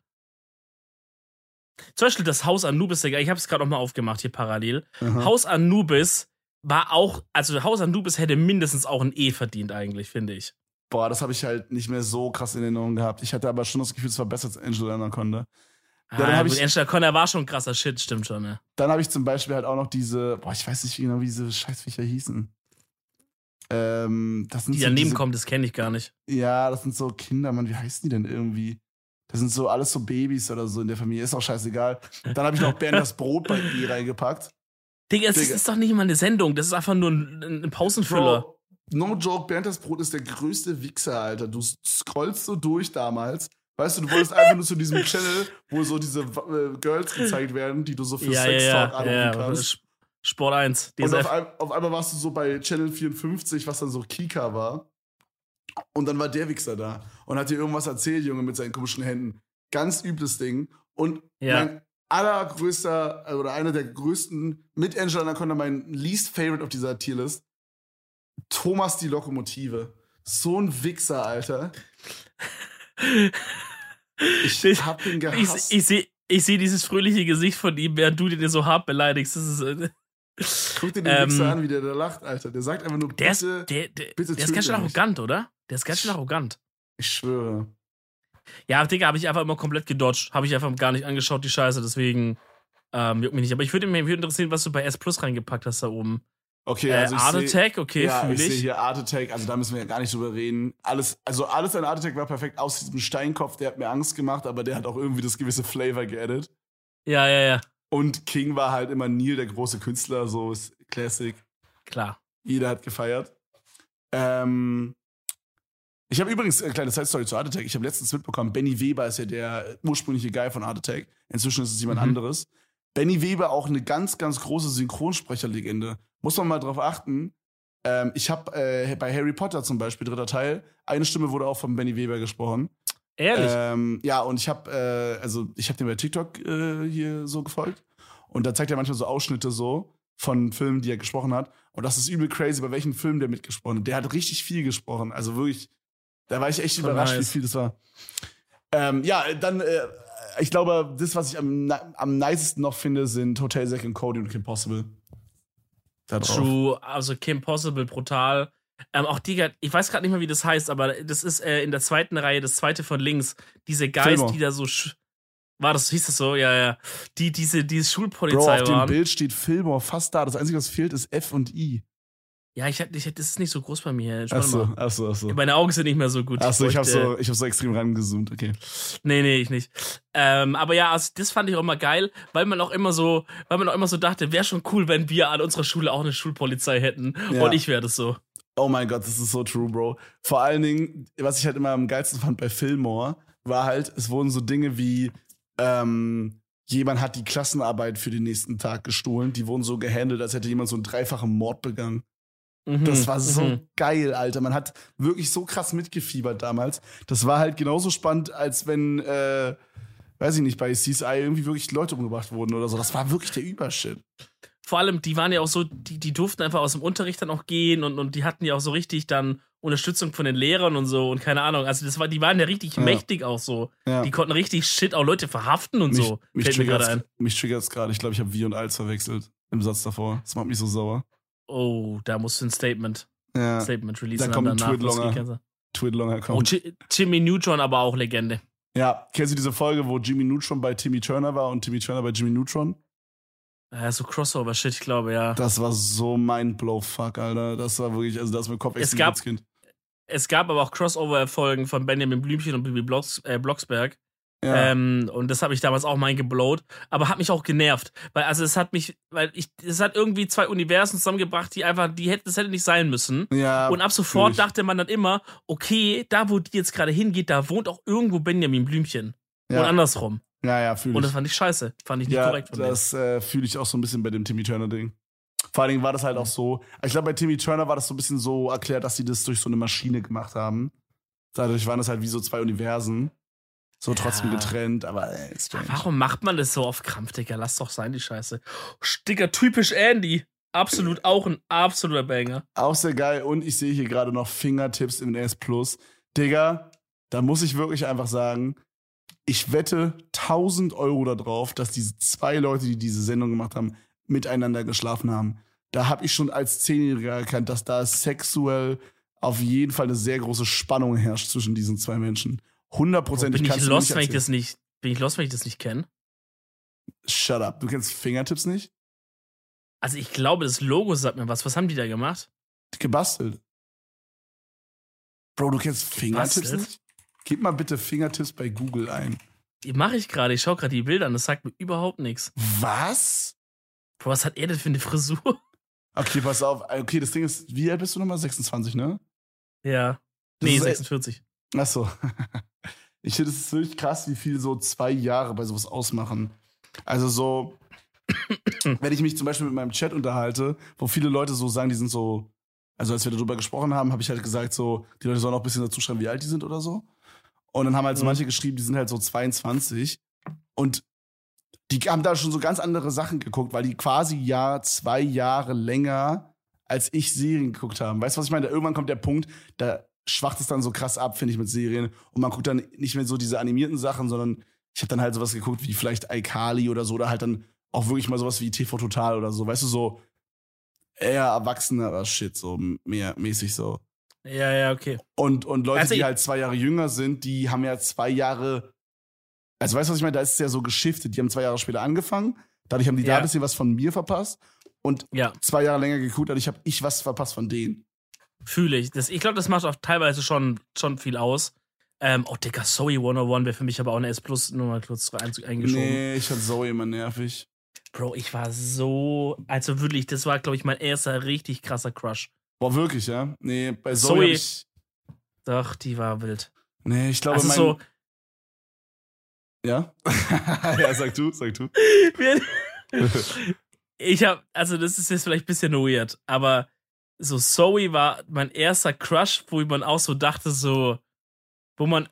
Speaker 2: zum Beispiel das Haus Anubis, ich habe es gerade noch mal aufgemacht hier parallel.
Speaker 1: Aha.
Speaker 2: Haus Anubis war auch, also Haus Anubis hätte mindestens auch ein E verdient eigentlich, finde ich.
Speaker 1: Boah, das habe ich halt nicht mehr so krass in Erinnerung gehabt. Ich hatte aber schon das Gefühl, es war besser als Angela Anaconda. Ja, dann
Speaker 2: ah,
Speaker 1: hab
Speaker 2: gut,
Speaker 1: ich-
Speaker 2: Angela Conner war schon krasser Shit, stimmt schon, ne?
Speaker 1: Dann habe ich zum Beispiel halt auch noch diese, boah, ich weiß nicht genau, wie diese Scheißviecher hießen. Ähm, das sind
Speaker 2: Die
Speaker 1: so
Speaker 2: daneben
Speaker 1: diese,
Speaker 2: kommt, das kenne ich gar nicht.
Speaker 1: Ja, das sind so Kinder, Mann, wie heißen die denn irgendwie? Das sind so alles so Babys oder so in der Familie, ist auch scheißegal. Dann habe ich noch Bernd das Brot bei E reingepackt.
Speaker 2: Digga, es
Speaker 1: Digga.
Speaker 2: ist doch nicht mal eine Sendung, das ist einfach nur ein, ein Pausenfüller.
Speaker 1: Bro, no joke, Bernd das Brot ist der größte Wichser, Alter. Du scrollst so durch damals. Weißt du, du wolltest einfach nur zu diesem Channel, wo so diese äh, Girls gezeigt werden, die du so für
Speaker 2: ja,
Speaker 1: Sex
Speaker 2: ja,
Speaker 1: Talk
Speaker 2: ja,
Speaker 1: anrufen
Speaker 2: ja.
Speaker 1: kannst.
Speaker 2: Sp- Sport 1,
Speaker 1: Und auf,
Speaker 2: DSF.
Speaker 1: ein, auf einmal warst du so bei Channel 54, was dann so Kika war. Und dann war der Wichser da und hat dir irgendwas erzählt, Junge, mit seinen komischen Händen. Ganz übles Ding. Und mein allergrößter, äh, oder einer der größten, mit Angela Anaconda, mein least favorite auf dieser Tierlist, Thomas die Lokomotive. So ein Wichser, Alter. Ich
Speaker 2: Ich-
Speaker 1: hab ihn
Speaker 2: Ich,
Speaker 1: gehasst.
Speaker 2: ich sehe ich seh dieses fröhliche Gesicht von ihm, während du den so hart beleidigst. Das ist, äh,
Speaker 1: Guck dir den
Speaker 2: ähm,
Speaker 1: Wichser an, wie der da lacht, Alter. Der sagt einfach nur, bitte,
Speaker 2: der ist, der, der,
Speaker 1: bitte
Speaker 2: der ist ganz schön
Speaker 1: mich.
Speaker 2: arrogant, oder? Der ist ganz schön arrogant.
Speaker 1: ich schwöre.
Speaker 2: Ja, Digga, habe ich einfach immer komplett gedodged. Habe ich einfach gar nicht angeschaut, die Scheiße. Deswegen ähm, juckt mich nicht. Aber ich würde mich würde interessieren, was du bei S Plus reingepackt hast da oben.
Speaker 1: Okay,
Speaker 2: äh,
Speaker 1: also ich
Speaker 2: Art Attack, okay,
Speaker 1: ja,
Speaker 2: fühle
Speaker 1: ich sehe
Speaker 2: ich.
Speaker 1: hier Art Attack, also da müssen wir ja gar nicht drüber reden. Alles, also alles an Art Attack war perfekt, aus diesem Steinkopf, der hat mir Angst gemacht, aber der hat auch irgendwie das gewisse Flavor geaddet.
Speaker 2: Ja, ja, ja.
Speaker 1: Und King war halt immer Neil, der große Künstler, so ist Classic.
Speaker 2: Klar.
Speaker 1: Jeder hat gefeiert. Ähm, ich habe übrigens eine kleine Side-Story zu Art Attack. Ich habe letztens mitbekommen, Benny Weber ist ja der ursprüngliche Guy von Art Attack. Inzwischen ist es jemand
Speaker 2: Mhm.
Speaker 1: anderes. Benny Weber auch eine ganz, ganz große Synchronsprecherlegende. Muss man mal drauf achten. Ähm, ich habe äh, bei Harry Potter zum Beispiel, dritter Teil, eine Stimme wurde auch von Benny Weber gesprochen.
Speaker 2: Ehrlich.
Speaker 1: Ähm, ja, und ich habe, äh, also ich habe dem bei TikTok äh, hier so gefolgt. Und da zeigt er manchmal so Ausschnitte so von Filmen, die er gesprochen hat. Und das ist übel crazy, bei welchen Filmen der mitgesprochen hat. Der hat richtig viel gesprochen. Also wirklich, da war ich echt
Speaker 2: Voll
Speaker 1: überrascht,
Speaker 2: nice.
Speaker 1: wie viel das war. Ähm, ja, dann, äh, ich glaube, das, was ich am, am nicesten noch finde, sind Hotel Zack und Cody und Kim Possible. Da drauf.
Speaker 2: True, also Kim Possible, brutal. Ähm, auch die, ich weiß gerade nicht mehr, wie das heißt, aber das ist äh, in der zweiten Reihe, das zweite von links, diese Guys,
Speaker 1: Fillmore.
Speaker 2: die da so. sch- War das, hieß das so? Ja, ja. Die, diese, diese
Speaker 1: Bro,
Speaker 2: Schulpolizei
Speaker 1: auf dem
Speaker 2: waren.
Speaker 1: Bild steht Fillmore fast da. Das Einzige, was fehlt, ist F und I.
Speaker 2: Ja, ich, ich, das ist nicht so groß bei mir. Schau
Speaker 1: Achso,
Speaker 2: mal.
Speaker 1: achso, achso.
Speaker 2: Meine Augen sind nicht mehr so gut.
Speaker 1: Achso, ich habe
Speaker 2: bräuchte-
Speaker 1: so, ich hab so extrem rangezoomt, okay.
Speaker 2: Nee, nee, ich nicht. Ähm, aber ja, also das fand ich auch immer geil, weil man auch immer so, weil man auch immer so dachte, wäre schon cool, wenn wir an unserer Schule auch eine Schulpolizei hätten.
Speaker 1: Ja.
Speaker 2: Und ich wäre das so.
Speaker 1: Oh mein Gott, das ist so true, Bro. Vor allen Dingen, was ich halt immer am geilsten fand bei Fillmore, war halt, es wurden so Dinge wie, ähm, jemand hat die Klassenarbeit für den nächsten Tag gestohlen. Die wurden so gehandelt, als hätte jemand so einen dreifachen Mord begangen.
Speaker 2: Mhm,
Speaker 1: Das war so
Speaker 2: mhm.
Speaker 1: geil, Alter. Man hat wirklich so krass mitgefiebert damals. Das war halt genauso spannend, als wenn, äh, weiß ich nicht, bei CSI irgendwie wirklich Leute umgebracht wurden oder so. Das war wirklich der Übershit.
Speaker 2: Vor allem, die waren ja auch so, die, die durften einfach aus dem Unterricht dann auch gehen und, und die hatten ja auch so richtig dann Unterstützung von den Lehrern und so und keine Ahnung. Also das war, die waren ja richtig
Speaker 1: Ja.
Speaker 2: mächtig auch so.
Speaker 1: Ja.
Speaker 2: Die konnten richtig Shit auch Leute verhaften und so.
Speaker 1: Mich,
Speaker 2: Fällt mir gerade
Speaker 1: triggert's-
Speaker 2: ein.
Speaker 1: mich triggert's gerade. Ich glaube, ich habe wie und als verwechselt im Satz davor. Das macht mich so sauer.
Speaker 2: Oh, da musst du ein Statement,
Speaker 1: Ja.
Speaker 2: Statement releasen.
Speaker 1: Dann kommt ein Twidlonger. Twidlonger
Speaker 2: Oh,
Speaker 1: kommt.
Speaker 2: Ji- Jimmy Neutron aber auch Legende.
Speaker 1: ja, kennst du diese Folge, wo Jimmy Neutron bei Timmy Turner war und Timmy Turner bei Jimmy Neutron?
Speaker 2: Ja, so Crossover-Shit, ich glaube, ja.
Speaker 1: Das war so mindblow-fuck, Alter. Das war wirklich, also das mein Kopf
Speaker 2: Es gab-
Speaker 1: Kind.
Speaker 2: Es gab aber auch Crossover-Folgen von Benjamin Blümchen und Bibi Blox, äh, Blocksberg.
Speaker 1: Ja.
Speaker 2: Ähm, und das habe ich damals auch mein geblowt, aber hat mich auch genervt, weil also es hat mich, weil ich, es hat irgendwie zwei Universen zusammengebracht, die einfach, die hätten, das hätte nicht sein müssen.
Speaker 1: ja,
Speaker 2: Und ab sofort
Speaker 1: natürlich.
Speaker 2: dachte man dann immer, okay, da wo die jetzt gerade hingeht, da wohnt auch irgendwo Benjamin Blümchen.
Speaker 1: ja.
Speaker 2: Und andersrum.
Speaker 1: ja, ja, fühle
Speaker 2: Und
Speaker 1: ich.
Speaker 2: das fand ich scheiße. Fand ich nicht
Speaker 1: ja,
Speaker 2: korrekt von
Speaker 1: das äh, fühle ich auch so ein bisschen bei dem Timmy Turner-Ding. Vor allen Dingen war das halt auch so, ich glaube, bei Timmy Turner war das so ein bisschen so erklärt, dass sie das durch so eine Maschine gemacht haben. Dadurch waren das halt wie so zwei Universen. So trotzdem
Speaker 2: Ja.
Speaker 1: getrennt, aber äh, strange.
Speaker 2: Warum macht man das so auf Krampf, Digga? Lass doch sein, die Scheiße. Sticker, typisch Andy. Absolut auch ein absoluter Banger.
Speaker 1: Auch sehr geil. Und ich sehe hier gerade noch Fingertips im S Plus. Digga, da muss ich wirklich einfach sagen, ich wette 1000 Euro darauf, dass diese zwei Leute, die diese Sendung gemacht haben, miteinander geschlafen haben. Da habe ich schon als Zehnjähriger erkannt, dass da sexuell auf jeden Fall eine sehr große Spannung herrscht zwischen diesen zwei Menschen. Hundertprozentig
Speaker 2: bin ich
Speaker 1: kannst du
Speaker 2: lost,
Speaker 1: nicht
Speaker 2: wenn ich das nicht. Bin ich lost, wenn ich das nicht kenne?
Speaker 1: Shut up. Du kennst Fingertips nicht?
Speaker 2: Also ich glaube, das Logo sagt mir was. Was haben die da gemacht?
Speaker 1: Gebastelt. Bro, du kennst Fingertips
Speaker 2: Gebastelt?
Speaker 1: nicht? Gib mal bitte Fingertips bei Google ein.
Speaker 2: Die mache ich gerade. Ich schaue gerade die Bilder an. Das sagt mir überhaupt nichts.
Speaker 1: Was?
Speaker 2: Bro, was hat er denn für eine Frisur?
Speaker 1: Okay, pass auf. Okay, das Ding ist, wie alt bist du nochmal? 26, ne?
Speaker 2: ja.
Speaker 1: Das
Speaker 2: Nee,
Speaker 1: ist-
Speaker 2: 46.
Speaker 1: Ach so. Ich finde, es wirklich krass, wie viel so zwei Jahre bei sowas ausmachen. Also so, wenn ich mich zum Beispiel mit meinem Chat unterhalte, wo viele Leute so sagen, die sind so, also als wir darüber gesprochen haben, habe ich halt gesagt, so, die Leute sollen auch ein bisschen dazu schreiben, wie alt die sind oder so. Und dann haben halt so
Speaker 2: Mhm.
Speaker 1: manche geschrieben, die sind halt so 22. Und die haben da schon so ganz andere Sachen geguckt, weil die quasi ja zwei Jahre länger als ich Serien geguckt haben. Weißt du, was ich meine? Da irgendwann kommt der Punkt, da schwacht es dann so krass ab, finde ich, mit Serien. Und man guckt dann nicht mehr so diese animierten Sachen, sondern ich habe dann halt sowas geguckt wie vielleicht iCarly oder so, oder halt dann auch wirklich mal sowas wie TV Total oder so. Weißt du, so eher erwachsenerer Shit, so mehr mäßig so.
Speaker 2: Ja, ja, okay.
Speaker 1: Und, und Leute,
Speaker 2: Also
Speaker 1: die halt zwei Jahre jünger sind, die haben ja zwei Jahre. Also weißt du, was ich meine? Da ist es ja so geschiftet. Die haben zwei Jahre später angefangen. Dadurch haben die da
Speaker 2: Ja.
Speaker 1: ein bisschen was von mir verpasst. Und
Speaker 2: Ja,
Speaker 1: zwei Jahre länger geguckt, dadurch habe ich was verpasst von denen.
Speaker 2: Fühle ich. Das, ich glaube, das macht auch teilweise schon, schon viel aus. Ähm, oh, Digga, Zoe 101 wäre für mich aber auch eine S Plus nur mal kurz ein- eingeschoben.
Speaker 1: Nee, ich fand Zoe immer nervig.
Speaker 2: Bro, ich war so. Also wirklich, das war, glaube ich, mein erster richtig krasser Crush.
Speaker 1: Boah, wirklich, ja? Nee, bei Zoe.
Speaker 2: Zoe-
Speaker 1: Ich,
Speaker 2: Doch, die war wild.
Speaker 1: nee, ich glaube,
Speaker 2: Also
Speaker 1: mein.
Speaker 2: so.
Speaker 1: Ja? ja, sag du, sag du.
Speaker 2: ich habe, also das ist jetzt vielleicht ein bisschen weird, aber so Zoe war mein erster Crush, wo man auch so dachte, so, wo man,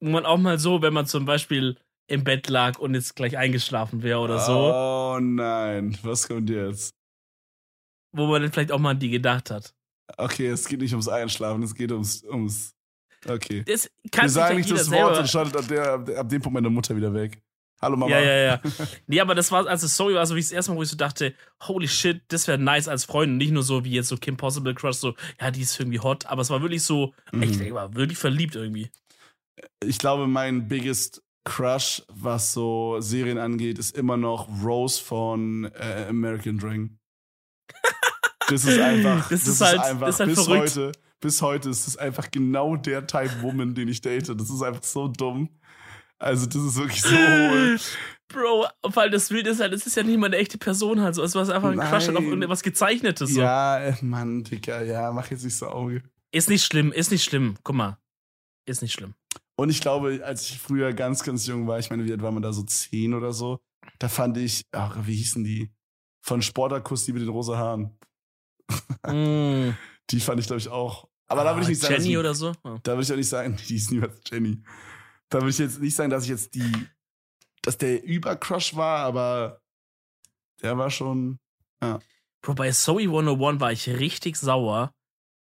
Speaker 2: wo man auch mal so, wenn man zum Beispiel im Bett lag und jetzt gleich eingeschlafen wäre oder so,
Speaker 1: Oh nein, was kommt jetzt?
Speaker 2: wo man dann vielleicht auch mal an die gedacht hat.
Speaker 1: Okay, es geht nicht ums Einschlafen, es geht ums. ums okay.
Speaker 2: Das
Speaker 1: Wir
Speaker 2: kann sich
Speaker 1: sagen nicht das
Speaker 2: selber.
Speaker 1: Wort und schaltet ab, der, ab dem Punkt meine Mutter wieder weg. Hallo Mama.
Speaker 2: Ja, ja, ja. Nee, aber das war, also Zoe war so wie das erste Mal, wo ich so dachte, holy shit, das wäre nice als Freund. Und nicht nur so wie jetzt so Kim Possible Crush, so, ja, die ist irgendwie hot, aber es war wirklich so,
Speaker 1: Mhm.
Speaker 2: echt, ich war wirklich verliebt irgendwie.
Speaker 1: Ich glaube, mein biggest Crush, was so Serien angeht, ist immer noch Rose von äh, American Dragon. Das ist einfach.
Speaker 2: Das ist halt- das ist halt
Speaker 1: bis
Speaker 2: verrückt.
Speaker 1: heute. Bis heute ist das einfach genau der Type Woman, den ich date. Das ist einfach so dumm. Also, das ist wirklich so. hohl.
Speaker 2: Bro, weil das Bild ist halt, das ist ja nicht mal eine echte Person halt so. Es war einfach ein Crush halt auf
Speaker 1: Nein.
Speaker 2: irgendwas gezeichnetes. So.
Speaker 1: Ja, äh, Mann, Dicker, ja, mach jetzt nicht so Auge.
Speaker 2: Ist nicht schlimm, ist nicht schlimm. Guck mal. Ist nicht schlimm.
Speaker 1: Und ich glaube, als ich früher ganz, ganz jung war, ich meine, wie alt war man da so zehn oder so, da fand ich, ach, wie hießen die? Von Sportakus, die mit den rosa Haaren.
Speaker 2: Mm.
Speaker 1: Die fand ich, glaube ich, auch. Aber da würde ich nicht sagen, dass
Speaker 2: Jenny oder so? Ja.
Speaker 1: da würde ich auch nicht sagen, die ist niemals Jenny. Da würde ich jetzt nicht sagen, dass ich jetzt die, dass der Übercrush war, aber der war schon.
Speaker 2: Bro, bei Zoe 101 war ich richtig sauer,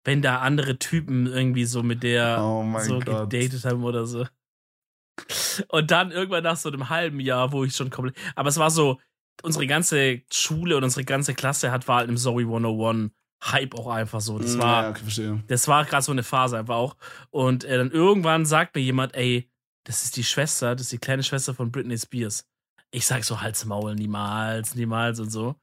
Speaker 2: wenn da andere Typen irgendwie so mit der
Speaker 1: Oh
Speaker 2: so
Speaker 1: Gott.
Speaker 2: gedatet haben oder so. Und dann irgendwann nach so einem halben Jahr, wo ich schon komplett. Aber es war so, unsere ganze Schule und unsere ganze Klasse hat war halt im Zoe 101 Hype auch einfach so. Das
Speaker 1: Mm,
Speaker 2: war,
Speaker 1: Ja, okay, verstehe.
Speaker 2: das war gerade so eine Phase einfach auch. Und äh, dann irgendwann sagt mir jemand, ey, das ist die Schwester, das ist die kleine Schwester von Britney Spears. Ich sag so, Hals Maul, niemals, niemals und so.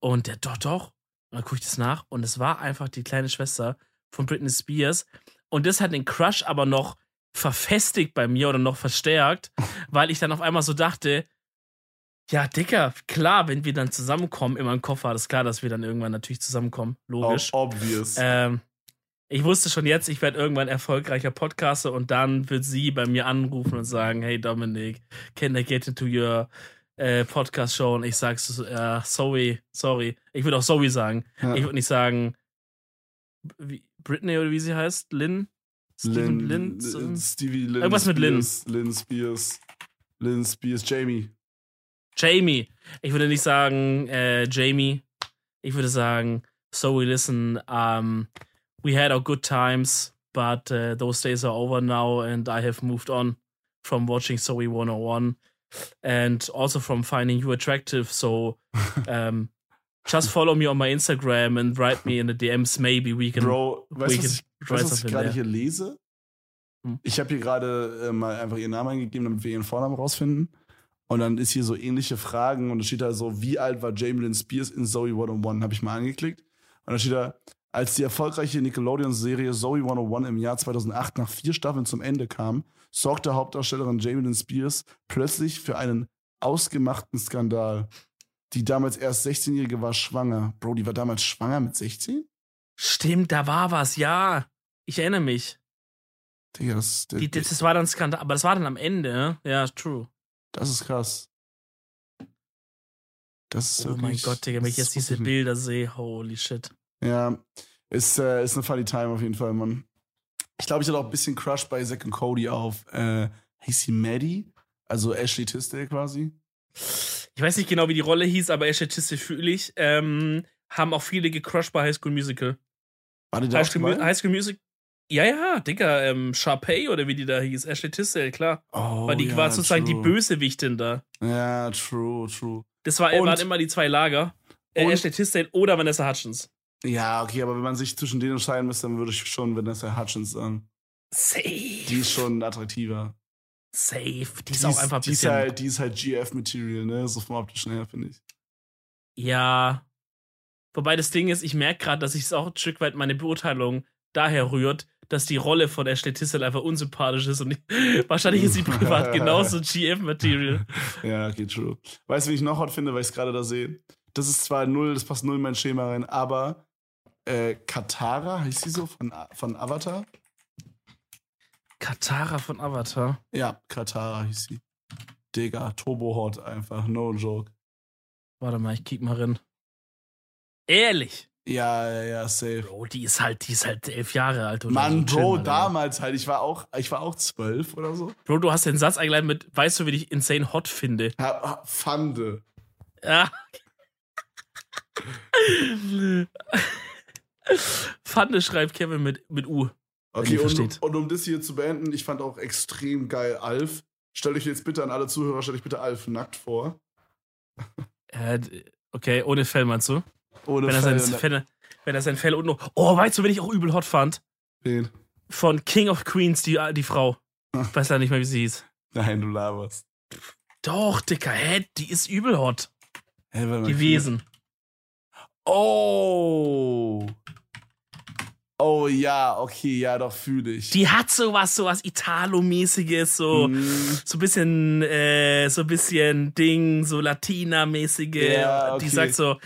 Speaker 2: Und der, doch, doch. Und dann gucke ich das nach und es war einfach die kleine Schwester von Britney Spears. Und das hat den Crush aber noch verfestigt bei mir oder noch verstärkt, weil ich dann auf einmal so dachte, ja, Dicker, klar, wenn wir dann zusammenkommen in meinem Kopf war das klar, dass wir dann irgendwann natürlich zusammenkommen. Logisch.
Speaker 1: Ob obvious.
Speaker 2: Ähm, ich wusste schon jetzt, ich werde irgendwann erfolgreicher Podcaster und dann wird sie bei mir anrufen und sagen, hey Dominik, can I get into your äh, Podcast Show? Und ich sag so, äh, sorry, sorry. Ich würde auch sorry sagen.
Speaker 1: Ja.
Speaker 2: Ich würde nicht sagen, wie, Britney oder wie sie heißt, Lynn? Steven Lynn?
Speaker 1: Lin, Stevie Lynn.
Speaker 2: Irgendwas mit Lynn.
Speaker 1: Lynn Spears. Lynn Spears, Jamie.
Speaker 2: Jamie. Ich würde nicht sagen äh, Jamie. Ich würde sagen, so we listen. Um, we had our good times, but uh, those days are over now, and I have moved on from watching Zoe 101 and also from finding you attractive. So um, just follow me on my Instagram and write me in the DMs. Maybe we can.
Speaker 1: Bro, weißt du, was ich, was gerade hier lese?
Speaker 2: Hm.
Speaker 1: Ich habe hier gerade äh, mal einfach ihren Namen eingegeben, damit wir ihren Vornamen rausfinden. Und dann ist hier so ähnliche Fragen und da steht da so, wie alt war Jamie Lynn Spears in Zoe 101? Habe ich mal angeklickt. Und da steht da, als die erfolgreiche Nickelodeon-Serie Zoe 101 im Jahr 2008 nach vier Staffeln zum Ende kam, sorgte Hauptdarstellerin Jamie Lynn Spears plötzlich für einen ausgemachten Skandal. Die damals erst 16-Jährige war schwanger. Bro, die war damals schwanger mit 16?
Speaker 2: Stimmt, da war was, ja. Ich erinnere mich.
Speaker 1: Digga, das, der,
Speaker 2: Die, das war dann Skandal, aber das war dann am Ende. ne? Ja, true.
Speaker 1: das ist krass. Das ist
Speaker 2: Oh mein Gott, Digga, wenn ich
Speaker 1: das
Speaker 2: jetzt diese. Bilder sehe, holy shit.
Speaker 1: Ja, ist, äh, ist eine funny time auf jeden Fall, Mann. Ich glaube, ich hatte auch ein bisschen Crush bei Zack und Cody auf, äh, hieß sie Maddie? Also Ashley Tisdale quasi.
Speaker 2: Ich weiß nicht genau, wie die Rolle hieß, aber Ashley Tisdale fühle ich. Ähm, haben auch viele gecrushed bei High School Musical.
Speaker 1: War die da
Speaker 2: High School,
Speaker 1: dabei?
Speaker 2: High School Music. Ja, ja, Digga, ähm, Sharpay oder wie die da hieß. Ashley Tisdale, klar.
Speaker 1: Oh,
Speaker 2: Weil die
Speaker 1: ja,
Speaker 2: war sozusagen die
Speaker 1: true.
Speaker 2: Bösewichtin da.
Speaker 1: Ja, true, true.
Speaker 2: Das war,
Speaker 1: Und-
Speaker 2: waren immer die zwei Lager. Äh, Ashley Tisdale oder Vanessa Hutchins.
Speaker 1: Ja, okay, aber wenn man sich zwischen denen entscheiden müsste, dann würde ich schon Vanessa Hutchins sagen.
Speaker 2: Safe.
Speaker 1: Die ist schon attraktiver.
Speaker 2: Safe. Die ist
Speaker 1: Die
Speaker 2: auch einfach ein
Speaker 1: die ist
Speaker 2: bisschen.
Speaker 1: halt, die ist halt GF-Material, ne? So vom optischen her, finde ich.
Speaker 2: Ja. Wobei das Ding ist, ich merke gerade, dass ich es auch ein Stück weit meine Beurteilung daher rührt, dass die Rolle von Ashley Tisdale einfach unsympathisch ist und ich, wahrscheinlich ist sie privat genauso GF-Material.
Speaker 1: Ja, okay, true. Weißt du, wie ich noch hot finde, weil ich es gerade da sehe? Das ist zwar null, das passt null in mein Schema rein, aber äh, Katara, heißt sie so von, von Avatar?
Speaker 2: Katara von Avatar.
Speaker 1: Ja, Katara hieß sie. Digga, Turbo Hot einfach, no joke.
Speaker 2: Warte mal, ich kick mal rein. Ehrlich?
Speaker 1: Ja, ja, ja, safe.
Speaker 2: Bro, die ist halt, die ist halt elf Jahre alt oder
Speaker 1: Mann,
Speaker 2: so. Chill
Speaker 1: Bro,
Speaker 2: Digga.
Speaker 1: damals halt, ich war auch, ich war auch zwölf oder so.
Speaker 2: Bro, du hast den Satz eingeleitet mit, weißt du, wie ich insane hot finde?
Speaker 1: Ha, Fande.
Speaker 2: Ja. Pfande schreibt Kevin mit, mit U.
Speaker 1: Okay, und, und um das hier zu beenden, ich fand auch extrem geil Alf. Stellt euch jetzt bitte an alle Zuhörer, stellt euch bitte Alf nackt vor.
Speaker 2: Äh, okay, ohne Fell meinst du?
Speaker 1: Ohne
Speaker 2: Wenn er, sein,
Speaker 1: Fell-
Speaker 2: wenn, er, wenn er sein Fell unten. Oh, weißt du, wen ich auch übel hot fand?
Speaker 1: Wen?
Speaker 2: Von King of Queens, die, die Frau. Ich weiß leider nicht mehr, wie sie hieß.
Speaker 1: Nein, du laberst.
Speaker 2: Doch, Dicker, hä? Die ist übel hot.
Speaker 1: Warte mal,
Speaker 2: Gewesen.
Speaker 1: Oh. Oh ja, okay, ja, doch fühle ich.
Speaker 2: Die hat sowas, sowas Italo-mäßiges, so.
Speaker 1: Mm,
Speaker 2: so ein bisschen, äh, so ein bisschen Ding, so Latina-mäßige.
Speaker 1: Ja, okay.
Speaker 2: Die sagt so,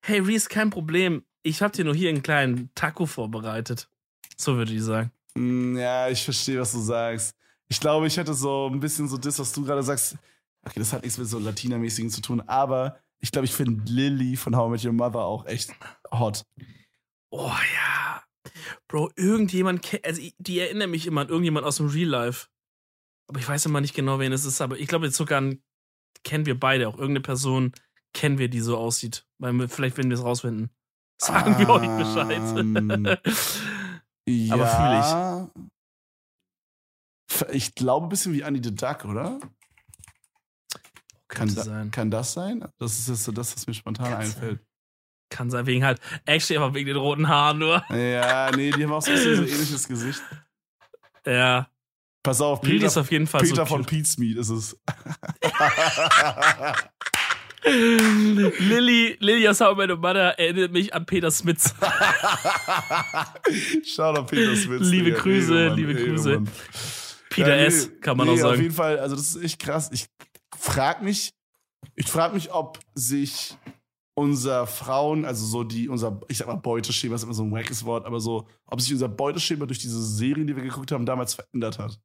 Speaker 2: hey Reese, kein Problem. Ich hab dir nur hier einen kleinen Taco vorbereitet. So würde ich sagen.
Speaker 1: mm, ja, ich verstehe, was du sagst. Ich glaube, ich hätte so ein bisschen so das, was du gerade sagst. Okay, das hat nichts mit so Latina-mäßigen zu tun, aber ich glaube, ich finde Lily von How I Met Your Mother auch echt hot.
Speaker 2: Oh ja. Bro, irgendjemand, also die erinnern mich immer an irgendjemand aus dem Real Life. Aber ich weiß immer nicht genau, wen es ist. Aber ich glaube, jetzt sogar einen kennen wir beide. Auch irgendeine Person kennen wir, die so aussieht. Weil wir, vielleicht, wenn wir es rausfinden, sagen wir euch
Speaker 1: Ähm,
Speaker 2: Bescheid.
Speaker 1: Ja.
Speaker 2: Aber
Speaker 1: fühle ich. Ich glaube, ein bisschen wie Annie the Duck, oder? Kann, da,
Speaker 2: sein.
Speaker 1: kann das sein? Das ist jetzt so das, was mir spontan
Speaker 2: Kann
Speaker 1: einfällt.
Speaker 2: Kann sein, wegen halt, actually aber wegen den roten Haaren nur.
Speaker 1: Ja, nee, die haben auch so ein bisschen so ähnliches Gesicht.
Speaker 2: Ja.
Speaker 1: Pass auf, Peter,
Speaker 2: ist auf jeden Fall
Speaker 1: Peter
Speaker 2: so
Speaker 1: von. Pete's Meat ist es.
Speaker 2: Lilly, Lilly aus How I Met Mother erinnert mich an Peter Smits.
Speaker 1: Schau doch Peter Smith.
Speaker 2: Liebe
Speaker 1: Digga,
Speaker 2: Grüße,
Speaker 1: Ehrenmann,
Speaker 2: liebe Grüße.
Speaker 1: Ehrenmann.
Speaker 2: Peter
Speaker 1: Ja, nee,
Speaker 2: S., kann man
Speaker 1: nee,
Speaker 2: auch
Speaker 1: Auf
Speaker 2: sagen.
Speaker 1: jeden Fall, also das ist echt krass. Ich frag mich, ich frag mich, ob sich unser Frauen, also so die, unser, ich sag mal Beuteschema ist immer so ein wackes Wort, aber so, ob sich unser Beuteschema durch diese Serien, die wir geguckt haben, damals verändert hat.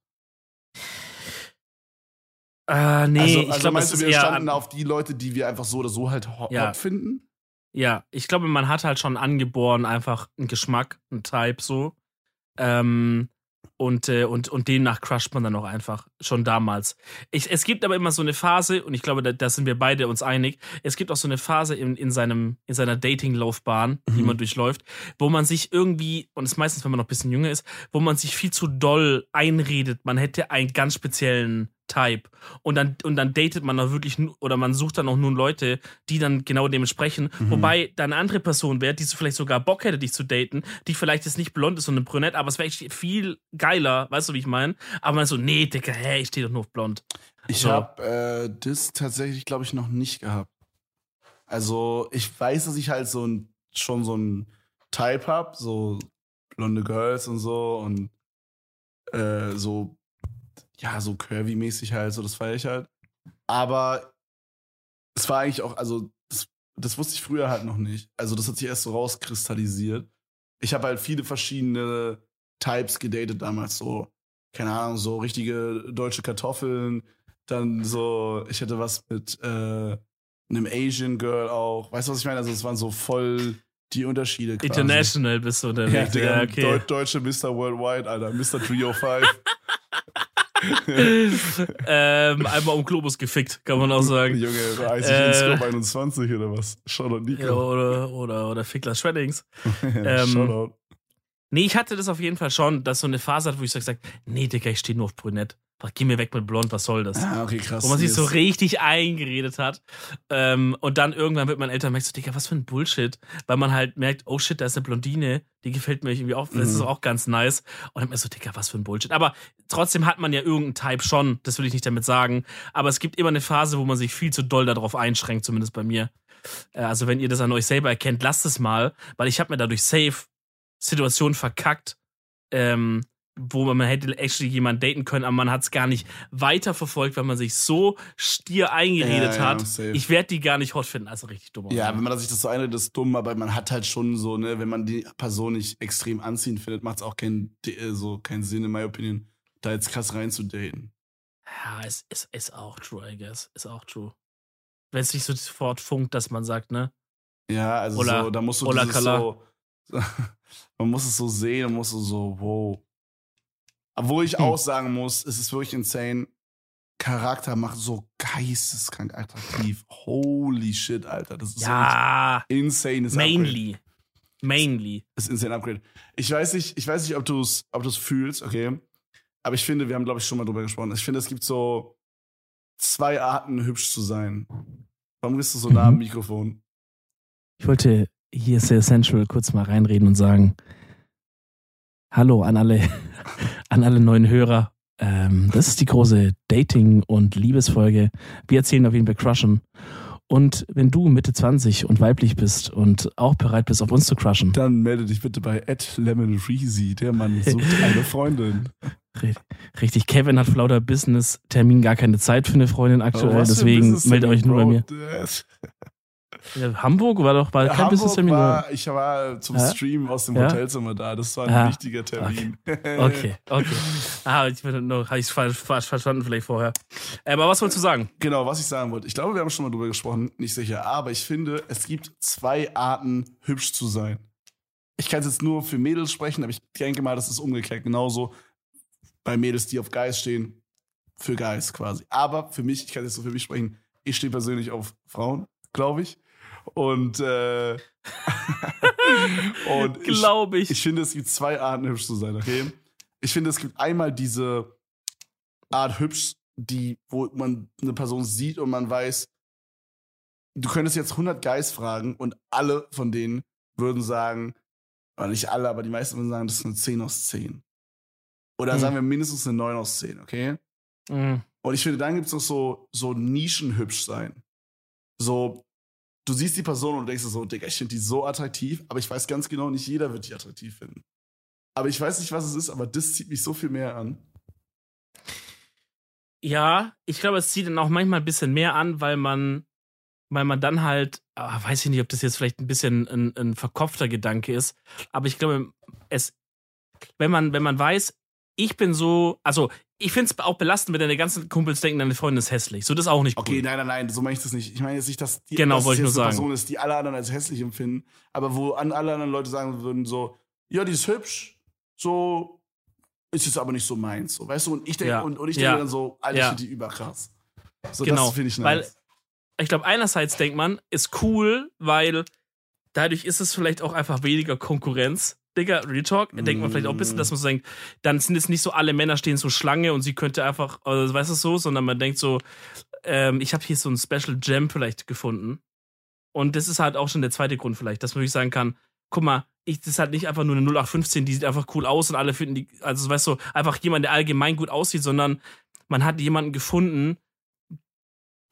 Speaker 2: Äh, nee,
Speaker 1: also,
Speaker 2: ich
Speaker 1: also
Speaker 2: glaube, es
Speaker 1: meinst du, wir standen auf die Leute, die wir einfach so oder so halt hot
Speaker 2: Ja.
Speaker 1: finden?
Speaker 2: Ja, ich glaube, man hat halt schon angeboren einfach einen Geschmack, einen Type so. Ähm, und, äh, und, und demnach crusht man dann auch einfach schon damals. Ich, es gibt aber immer so eine Phase, und ich glaube, da, da sind wir beide uns einig, es gibt auch so eine Phase in, in, seinem, in seiner Dating-Laufbahn, die
Speaker 1: Mhm.
Speaker 2: man durchläuft, wo man sich irgendwie, und das ist meistens, wenn man noch ein bisschen jünger ist, wo man sich viel zu doll einredet, man hätte einen ganz speziellen Type. Und dann, und dann datet man auch wirklich, oder man sucht dann auch nun Leute, die dann genau dem entsprechen.
Speaker 1: Mhm.
Speaker 2: Wobei da eine andere Person wäre, die so vielleicht sogar Bock hätte, dich zu daten, die vielleicht jetzt nicht blond ist und eine Brünette, aber es wäre echt viel geiler, weißt du, wie ich meine? Aber man ist so, nee, Digga, hä, ich stehe doch nur auf blond.
Speaker 1: Ich
Speaker 2: So.
Speaker 1: habe äh, das tatsächlich, glaube ich, noch nicht gehabt. Also, ich weiß, dass ich halt so ein, schon so ein Type hab, so blonde Girls und so und äh, so, ja, so curvy-mäßig halt, so das feiere ich halt. Aber es war eigentlich auch, also, das, das wusste ich früher halt noch nicht. Also, das hat sich erst so rauskristallisiert. Ich habe halt viele verschiedene Types gedatet damals, so, keine Ahnung, so richtige deutsche Kartoffeln, dann so, ich hätte was mit äh, einem Asian Girl auch. Weißt du, was ich meine? Also, es waren so voll die Unterschiede. Quasi.
Speaker 2: International bist du
Speaker 1: Ja,
Speaker 2: unterwegs.
Speaker 1: Digga,
Speaker 2: Ja, okay.
Speaker 1: Deu deutsche Mr. Worldwide, Alter. Mr. 305.
Speaker 2: ähm, einmal um Globus gefickt, kann man auch sagen.
Speaker 1: Junge, weiß ich
Speaker 2: Äh,
Speaker 1: in Scope 21 oder was? Shoutout Nico.
Speaker 2: Ja, oder, oder, oder Fickler Shreddings. ähm,
Speaker 1: Shoutout.
Speaker 2: Nee, ich hatte das auf jeden Fall schon, dass so eine Phase hat, wo ich so gesagt nee, Digga, ich stehe nur auf brünett. Geh mir weg mit blond, was soll das?
Speaker 1: Ah, okay, krass.
Speaker 2: Wo man sich so richtig eingeredet hat. Ähm, und dann irgendwann wird man älter und merkt so, Digga, was für ein Bullshit. Weil man halt merkt, oh shit, da ist eine Blondine, die gefällt mir irgendwie auch, das ist
Speaker 1: Mhm.
Speaker 2: auch ganz nice. Und dann mir so, Digga, was für ein Bullshit. Aber trotzdem hat man ja irgendeinen Type schon, das will ich nicht damit sagen. Aber es gibt immer eine Phase, wo man sich viel zu doll darauf einschränkt, zumindest bei mir. Äh, Also wenn ihr das an euch selber erkennt, lasst es mal, weil ich habe mir dadurch safe Situationen verkackt, ähm, wo man hätte actually jemanden daten können, aber man hat es gar nicht weiterverfolgt, weil man sich so stier eingeredet
Speaker 1: Ja, ja,
Speaker 2: hat.
Speaker 1: safe.
Speaker 2: Ich werde die gar nicht hot finden. Also richtig dumm.
Speaker 1: Ja, wenn man sich das so einredet, ist dumm, aber man hat halt schon so, ne, wenn man die Person nicht extrem anziehend findet, macht es auch keinen, äh, so, keinen Sinn, in my opinion, da jetzt krass reinzudaten.
Speaker 2: ja, es ist, ist auch true, I guess. Ist auch true. Wenn es nicht so sofort funkt, dass man sagt, ne?
Speaker 1: Ja, also
Speaker 2: Ola-
Speaker 1: so, da musst du
Speaker 2: Ola
Speaker 1: dieses
Speaker 2: Kala.
Speaker 1: so, man muss es so sehen und musst du so, wow. Obwohl ich
Speaker 2: Hm.
Speaker 1: auch sagen muss, es ist wirklich insane. Charakter macht so geisteskrank attraktiv. Holy shit, Alter. Das ist
Speaker 2: Ja,
Speaker 1: so ein insanes Upgrade.
Speaker 2: mainly. Mainly.
Speaker 1: Das ist insane Upgrade. Ich weiß nicht, ich weiß nicht, ob du es ob du's fühlst, okay? Aber ich finde, wir haben, glaube ich, schon mal drüber gesprochen. Ich finde, es gibt so zwei Arten, hübsch zu sein. Warum bist du so nah am
Speaker 2: Mhm.
Speaker 1: Mikrofon?
Speaker 2: Ich wollte hier ist sehr Essential kurz mal reinreden und sagen, hallo an alle, an alle neuen Hörer. Ähm, das ist die große Dating- und Liebesfolge. Wir erzählen auf jeden Fall Crushen. Und wenn du Mitte 20 und weiblich bist und auch bereit bist, auf uns zu crushen,
Speaker 1: Dann melde dich bitte bei Ed Lemon Reezy. Der Mann sucht eine Freundin.
Speaker 2: richtig, Kevin hat für lauter Business-Termin gar keine Zeit für eine Freundin aktuell,
Speaker 1: ein
Speaker 2: deswegen meldet euch nur bei mir. Ja, Hamburg war doch war kein
Speaker 1: Hamburg
Speaker 2: Business-Termin. oder?
Speaker 1: war, ich war zum
Speaker 2: Ja?
Speaker 1: Stream aus dem
Speaker 2: Ja?
Speaker 1: Hotelzimmer da. Das war ein
Speaker 2: Ah,
Speaker 1: wichtiger Termin.
Speaker 2: Okay, okay. Ah, ich habe ich falsch, falsch verstanden vielleicht vorher. Äh, Aber was wolltest du sagen?
Speaker 1: Genau, was ich sagen wollte. Ich glaube, wir haben schon mal drüber gesprochen, nicht sicher. Aber ich finde, es gibt zwei Arten, hübsch zu sein. Ich kann es jetzt nur für Mädels sprechen, aber ich denke mal, das ist umgekehrt. Genauso bei Mädels, die auf Guys stehen, für Guys quasi. Aber für mich, ich kann jetzt so für mich sprechen, ich stehe persönlich auf Frauen, glaube ich. Und, äh, und ich,
Speaker 2: Glaube ich.
Speaker 1: ich finde, es gibt zwei Arten, hübsch zu sein, okay? Ich finde, es gibt einmal diese Art hübsch, die, wo man eine Person sieht und man weiß, du könntest jetzt 100 Guys fragen und alle von denen würden sagen, oder nicht alle, aber die meisten würden sagen, das ist eine 10 aus 10. Oder
Speaker 2: Hm.
Speaker 1: sagen wir mindestens eine 9 aus 10, okay?
Speaker 2: Mhm.
Speaker 1: Und ich finde, dann gibt es noch so, so Nischenhübsch sein. So, du siehst die Person und denkst so, Digga, ich finde die so attraktiv, aber ich weiß ganz genau, nicht jeder wird die attraktiv finden. Aber ich weiß nicht, was es ist, aber das zieht mich so viel mehr an.
Speaker 2: Ja, ich glaube, es zieht dann auch manchmal ein bisschen mehr an, weil man, weil man dann halt, ah, weiß ich nicht, ob das jetzt vielleicht ein bisschen ein, ein verkopfter Gedanke ist, aber ich glaube, es, wenn man, wenn man weiß, ich bin so, also ich finde es auch belastend, wenn deine ganzen Kumpels denken, deine Freundin ist hässlich. So, das ist auch nicht cool.
Speaker 1: Okay, nein, nein, nein, so meine ich das nicht. Ich meine jetzt nicht, dass die
Speaker 2: Genau, nur
Speaker 1: jetzt eine
Speaker 2: sagen.
Speaker 1: Person ist, die alle anderen als hässlich empfinden, aber wo an alle anderen Leute sagen würden so, ja, die ist hübsch, so ist jetzt aber nicht so meins, so, weißt du? Und ich denke
Speaker 2: Ja.
Speaker 1: und, und ich denke
Speaker 2: Ja.
Speaker 1: dann so, Alter,
Speaker 2: Ja.
Speaker 1: die überkrass. So,
Speaker 2: Genau,
Speaker 1: das finde ich nice.
Speaker 2: weil- ich glaube, einerseits denkt man, ist cool, weil dadurch ist es vielleicht auch einfach weniger Konkurrenz. Digga, Real Talk, denkt man vielleicht auch ein bisschen, dass man so denkt, dann sind jetzt nicht so alle Männer stehen so Schlange und sie könnte einfach, also, weißt du so, sondern man denkt so, ähm, ich habe hier so ein Special Gem vielleicht gefunden. Und das ist halt auch schon der zweite Grund vielleicht, dass man wirklich sagen kann, guck mal, ich, das ist halt nicht einfach nur eine 0815, die sieht einfach cool aus und alle finden die, also weißt du, einfach jemand, der allgemein gut aussieht, sondern man hat jemanden gefunden,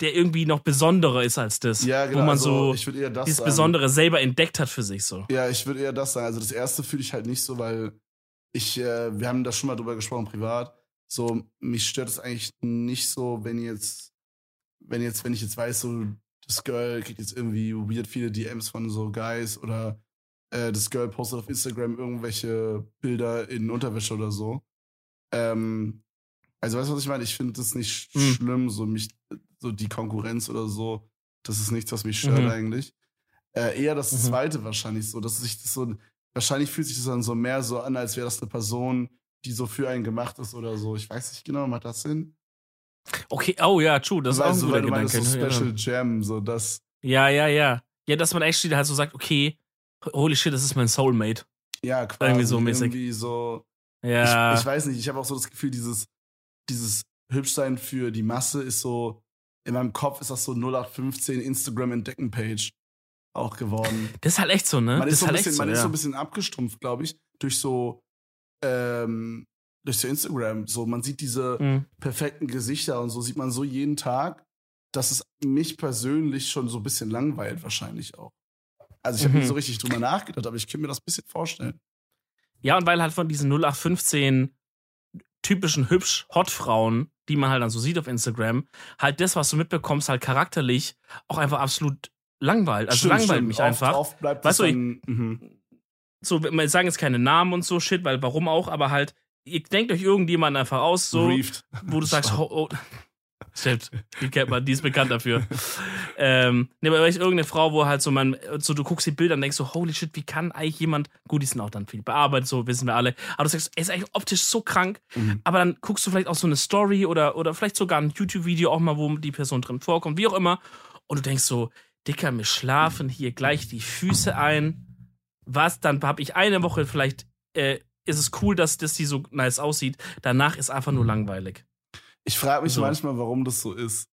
Speaker 2: der irgendwie noch besonderer ist als das.
Speaker 1: ja, genau,
Speaker 2: wo man
Speaker 1: also,
Speaker 2: so
Speaker 1: ich würde eher das
Speaker 2: dieses
Speaker 1: sagen.
Speaker 2: Besondere selber entdeckt hat für sich so.
Speaker 1: Ja, ich würde eher das sagen. Also das erste fühle ich halt nicht so, weil ich, äh, wir haben da schon mal drüber gesprochen privat. So, mich stört es eigentlich nicht so, wenn jetzt, wenn jetzt, wenn ich jetzt weiß, so, das Girl kriegt jetzt irgendwie weird viele DMs von so Guys oder äh, das Girl postet auf Instagram irgendwelche Bilder in Unterwäsche oder so. Ähm, also weißt du, was ich meine? Ich finde das nicht
Speaker 2: Mhm.
Speaker 1: schlimm, so mich, so die Konkurrenz oder so. Das ist nichts, was mich stört
Speaker 2: Mhm.
Speaker 1: eigentlich. Äh, eher das
Speaker 2: Mhm.
Speaker 1: zweite wahrscheinlich so, dass sich das so, wahrscheinlich fühlt sich das dann so mehr so an, als wäre das eine Person, die so für einen gemacht ist oder so. Ich weiß nicht genau, macht das Sinn?
Speaker 2: Okay, oh ja, true, das ist auch ein
Speaker 1: also,
Speaker 2: guter
Speaker 1: weil du meinst
Speaker 2: Gedanke.
Speaker 1: so
Speaker 2: ne?
Speaker 1: Special Jam, so das,
Speaker 2: ja, ja, ja. Ja, dass man actually halt so sagt, okay, holy shit, das ist mein Soulmate.
Speaker 1: ja, quasi
Speaker 2: Irgendwie so mäßig.
Speaker 1: irgendwie so
Speaker 2: Ja.
Speaker 1: Ich, ich weiß nicht, ich habe auch so das Gefühl, dieses, dieses Hübschsein für die Masse ist so, in meinem Kopf ist das so 0815 Instagram-Entdecken-Page auch geworden.
Speaker 2: das ist halt echt so, ne?
Speaker 1: Man,
Speaker 2: das
Speaker 1: ist so, ein
Speaker 2: halt
Speaker 1: bisschen, man
Speaker 2: so,
Speaker 1: ist so ein bisschen abgestumpft, glaube ich, durch so, ähm, durch so Instagram. So, man sieht diese
Speaker 2: Mhm.
Speaker 1: perfekten Gesichter und so sieht man so jeden Tag, dass es mich persönlich schon so ein bisschen langweilt, wahrscheinlich auch. Also ich habe
Speaker 2: Mhm.
Speaker 1: nicht so richtig drüber nachgedacht, aber ich könnte mir das ein bisschen vorstellen.
Speaker 2: Ja, und weil halt von diesen 0815 typischen hübsch Hot-Frauen, die man halt dann so sieht auf Instagram, halt das, was du mitbekommst, halt charakterlich auch einfach absolut langweilt. Also
Speaker 1: Stimmt,
Speaker 2: langweilt
Speaker 1: stimmt.
Speaker 2: mich einfach.
Speaker 1: Oft bleibt
Speaker 2: Weißt du,
Speaker 1: dann, mhm.
Speaker 2: so, wir sagen jetzt keine Namen und so Shit, weil warum auch, aber halt, ihr denkt euch irgendjemanden einfach aus, so,
Speaker 1: Briefed.
Speaker 2: wo du sagst, oh, oh. Stimmt, die kennt man, die ist bekannt dafür. ähm, ne, aber ich irgendeine Frau, wo halt so man, so du guckst die Bilder und denkst so, holy shit, wie kann eigentlich jemand, gut, die sind auch dann viel bearbeitet, so wissen wir alle, aber du sagst, er ist eigentlich optisch so krank,
Speaker 1: Mhm.
Speaker 2: aber dann guckst du vielleicht auch so eine Story oder, oder vielleicht sogar ein YouTube-Video auch mal, wo die Person drin vorkommt, wie auch immer, und du denkst so, Dicker, mir schlafen hier gleich die Füße ein. Was, dann habe ich eine Woche vielleicht, äh, ist es cool, dass das die so nice aussieht. Danach ist einfach nur langweilig.
Speaker 1: Ich frage mich
Speaker 2: So.
Speaker 1: manchmal, warum das so ist.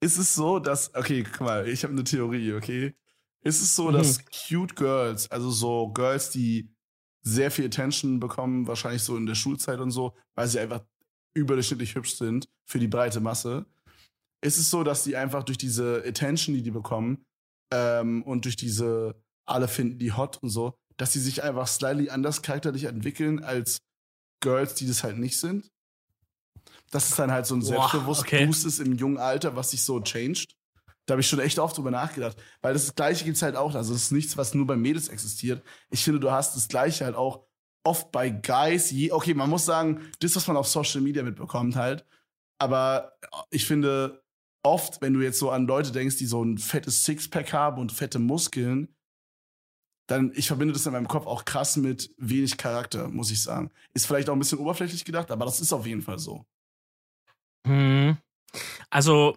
Speaker 1: Ist es so, dass, okay, guck mal, ich habe eine Theorie, okay? Ist es so,
Speaker 2: Mhm.
Speaker 1: dass cute Girls, also so Girls, die sehr viel Attention bekommen, wahrscheinlich so in der Schulzeit und so, weil sie einfach überdurchschnittlich hübsch sind für die breite Masse, ist es so, dass die einfach durch diese Attention, die die bekommen, ähm, und durch diese, alle finden die hot und so, dass sie sich einfach slightly anders charakterlich entwickeln als Girls, die das halt nicht sind? Dass es dann halt so ein
Speaker 2: Boah,
Speaker 1: Selbstbewusst
Speaker 2: okay.
Speaker 1: Ist im jungen Alter, was sich so changed. Da habe ich schon echt oft drüber nachgedacht. Weil das Gleiche gibt's halt auch. Also es ist nichts, was nur bei Mädels existiert. Ich finde, du hast das Gleiche halt auch oft bei Guys. Je, okay, man muss sagen, das, was man auf Social Media mitbekommt halt. Aber ich finde, oft, wenn du jetzt so an Leute denkst, die so ein fettes Sixpack haben und fette Muskeln, dann, ich verbinde das in meinem Kopf auch krass mit wenig Charakter, muss ich sagen. Ist vielleicht auch ein bisschen oberflächlich gedacht, aber das ist auf jeden Fall so.
Speaker 2: Hm. Also,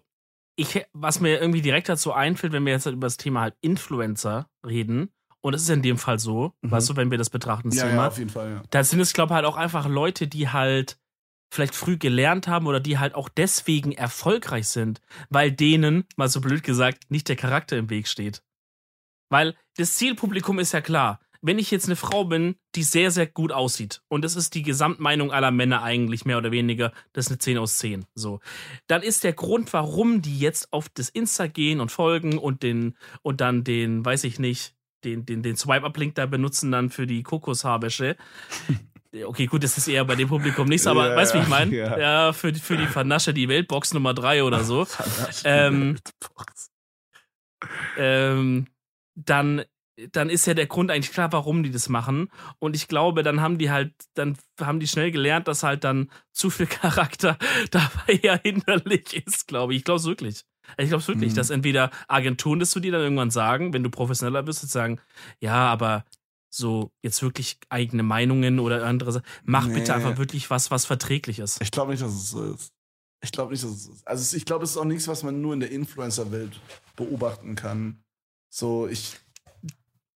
Speaker 2: ich, was mir irgendwie direkt dazu einfällt, wenn wir jetzt halt über das Thema halt Influencer reden, und es ist in dem Fall so,
Speaker 1: Mhm.
Speaker 2: weißt du, wenn wir das betrachten, das
Speaker 1: Ja,
Speaker 2: Thema,
Speaker 1: ja, auf jeden Fall, ja.
Speaker 2: da sind es, glaube ich, halt auch einfach Leute, die halt vielleicht früh gelernt haben oder die halt auch deswegen erfolgreich sind, weil denen, mal so blöd gesagt, nicht der Charakter im Weg steht. Weil das Zielpublikum ist ja klar. Wenn ich jetzt eine Frau bin, die sehr, sehr gut aussieht, und das ist die Gesamtmeinung aller Männer eigentlich mehr oder weniger, das ist eine 10 aus 10, so, dann ist der Grund, warum die jetzt auf das Insta gehen und folgen und den, und dann den, weiß ich nicht, den, den, den Swipe-Up-Link da benutzen dann für die Kokoshaarbäsche, Okay, gut, das ist eher bei dem Publikum nicht so, aber
Speaker 1: Ja,
Speaker 2: weißt du, wie ich meine?
Speaker 1: ja.
Speaker 2: Ja. für, die- für die Vernasche die Weltbox Nummer 3 oder so. Ähm, ähm, dann, dann ist ja der Grund eigentlich klar, warum die das machen. Und ich glaube, dann haben die halt, dann haben die schnell gelernt, dass halt dann zu viel Charakter dabei ja hinderlich ist, glaube ich. Ich glaube es wirklich. Ich glaube es wirklich,
Speaker 1: Mhm.
Speaker 2: dass entweder Agenturen das zu dir dann irgendwann sagen, wenn du professioneller bist, und sagen, ja, aber so jetzt wirklich eigene Meinungen oder andere Sachen. Mach
Speaker 1: Nee.
Speaker 2: bitte einfach wirklich was, was verträglich ist.
Speaker 1: Ich glaube nicht, dass es so ist. Ich glaube nicht, dass es so ist. Also ich glaube, es ist auch nichts, was man nur in der Influencer-Welt beobachten kann. So, ich.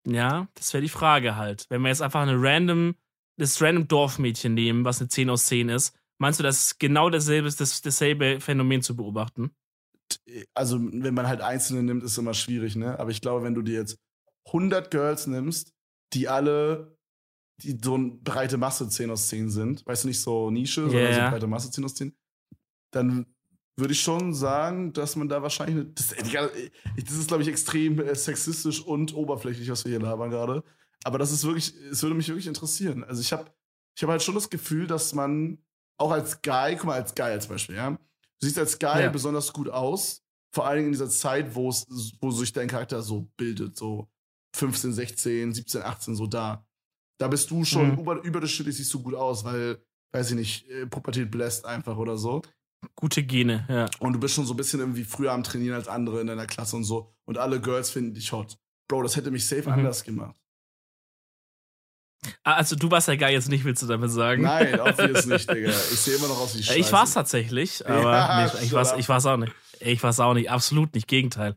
Speaker 2: Ja, das wäre die Frage halt. Wenn wir jetzt einfach eine random, das random Dorfmädchen nehmen, was eine 10 aus 10 ist, meinst du, das ist genau dasselbe, das, dasselbe Phänomen zu beobachten?
Speaker 1: Also, wenn man halt Einzelne nimmt, ist immer schwierig, ne? Aber ich glaube, wenn du dir jetzt 100 Girls nimmst, die alle die so eine breite Masse 10 aus 10 sind, weißt du, nicht so Nische, sondern so
Speaker 2: Ja.
Speaker 1: breite Masse 10 aus 10, dann würde ich schon sagen, dass man da wahrscheinlich. Das, ich- das ist, glaube ich, extrem äh, sexistisch und oberflächlich, was wir hier labern gerade. Aber das ist wirklich, es würde mich wirklich interessieren. Also ich habe ich hab halt schon das Gefühl, dass man auch als Guy, guck mal, als Guy als Beispiel, ja. Du siehst als Guy
Speaker 2: Ja.
Speaker 1: besonders gut aus, vor allen Dingen in dieser Zeit, wo es, wo sich dein Charakter so bildet, so 15, 16, 17, 18, so da. Da bist du schon
Speaker 2: Mhm.
Speaker 1: über, überdurchschnittlich siehst du gut aus, weil, weiß ich nicht, äh, Pubertät bläst einfach oder so.
Speaker 2: Gute Gene, ja.
Speaker 1: Und du bist schon so ein bisschen irgendwie früher am Trainieren als andere in deiner Klasse und so. Und alle Girls finden dich hot. Bro, das hätte mich safe
Speaker 2: Mhm.
Speaker 1: anders gemacht.
Speaker 2: Ah, Also du warst ja geil jetzt nicht, willst du damit sagen?
Speaker 1: Nein, obvious nicht, Digga. Ich sehe immer noch aus wie Scheiße.
Speaker 2: Ich war's tatsächlich, aber
Speaker 1: Ja,
Speaker 2: nee, ich, war's, ich war's auch nicht. Ich war's auch nicht, absolut nicht, Gegenteil.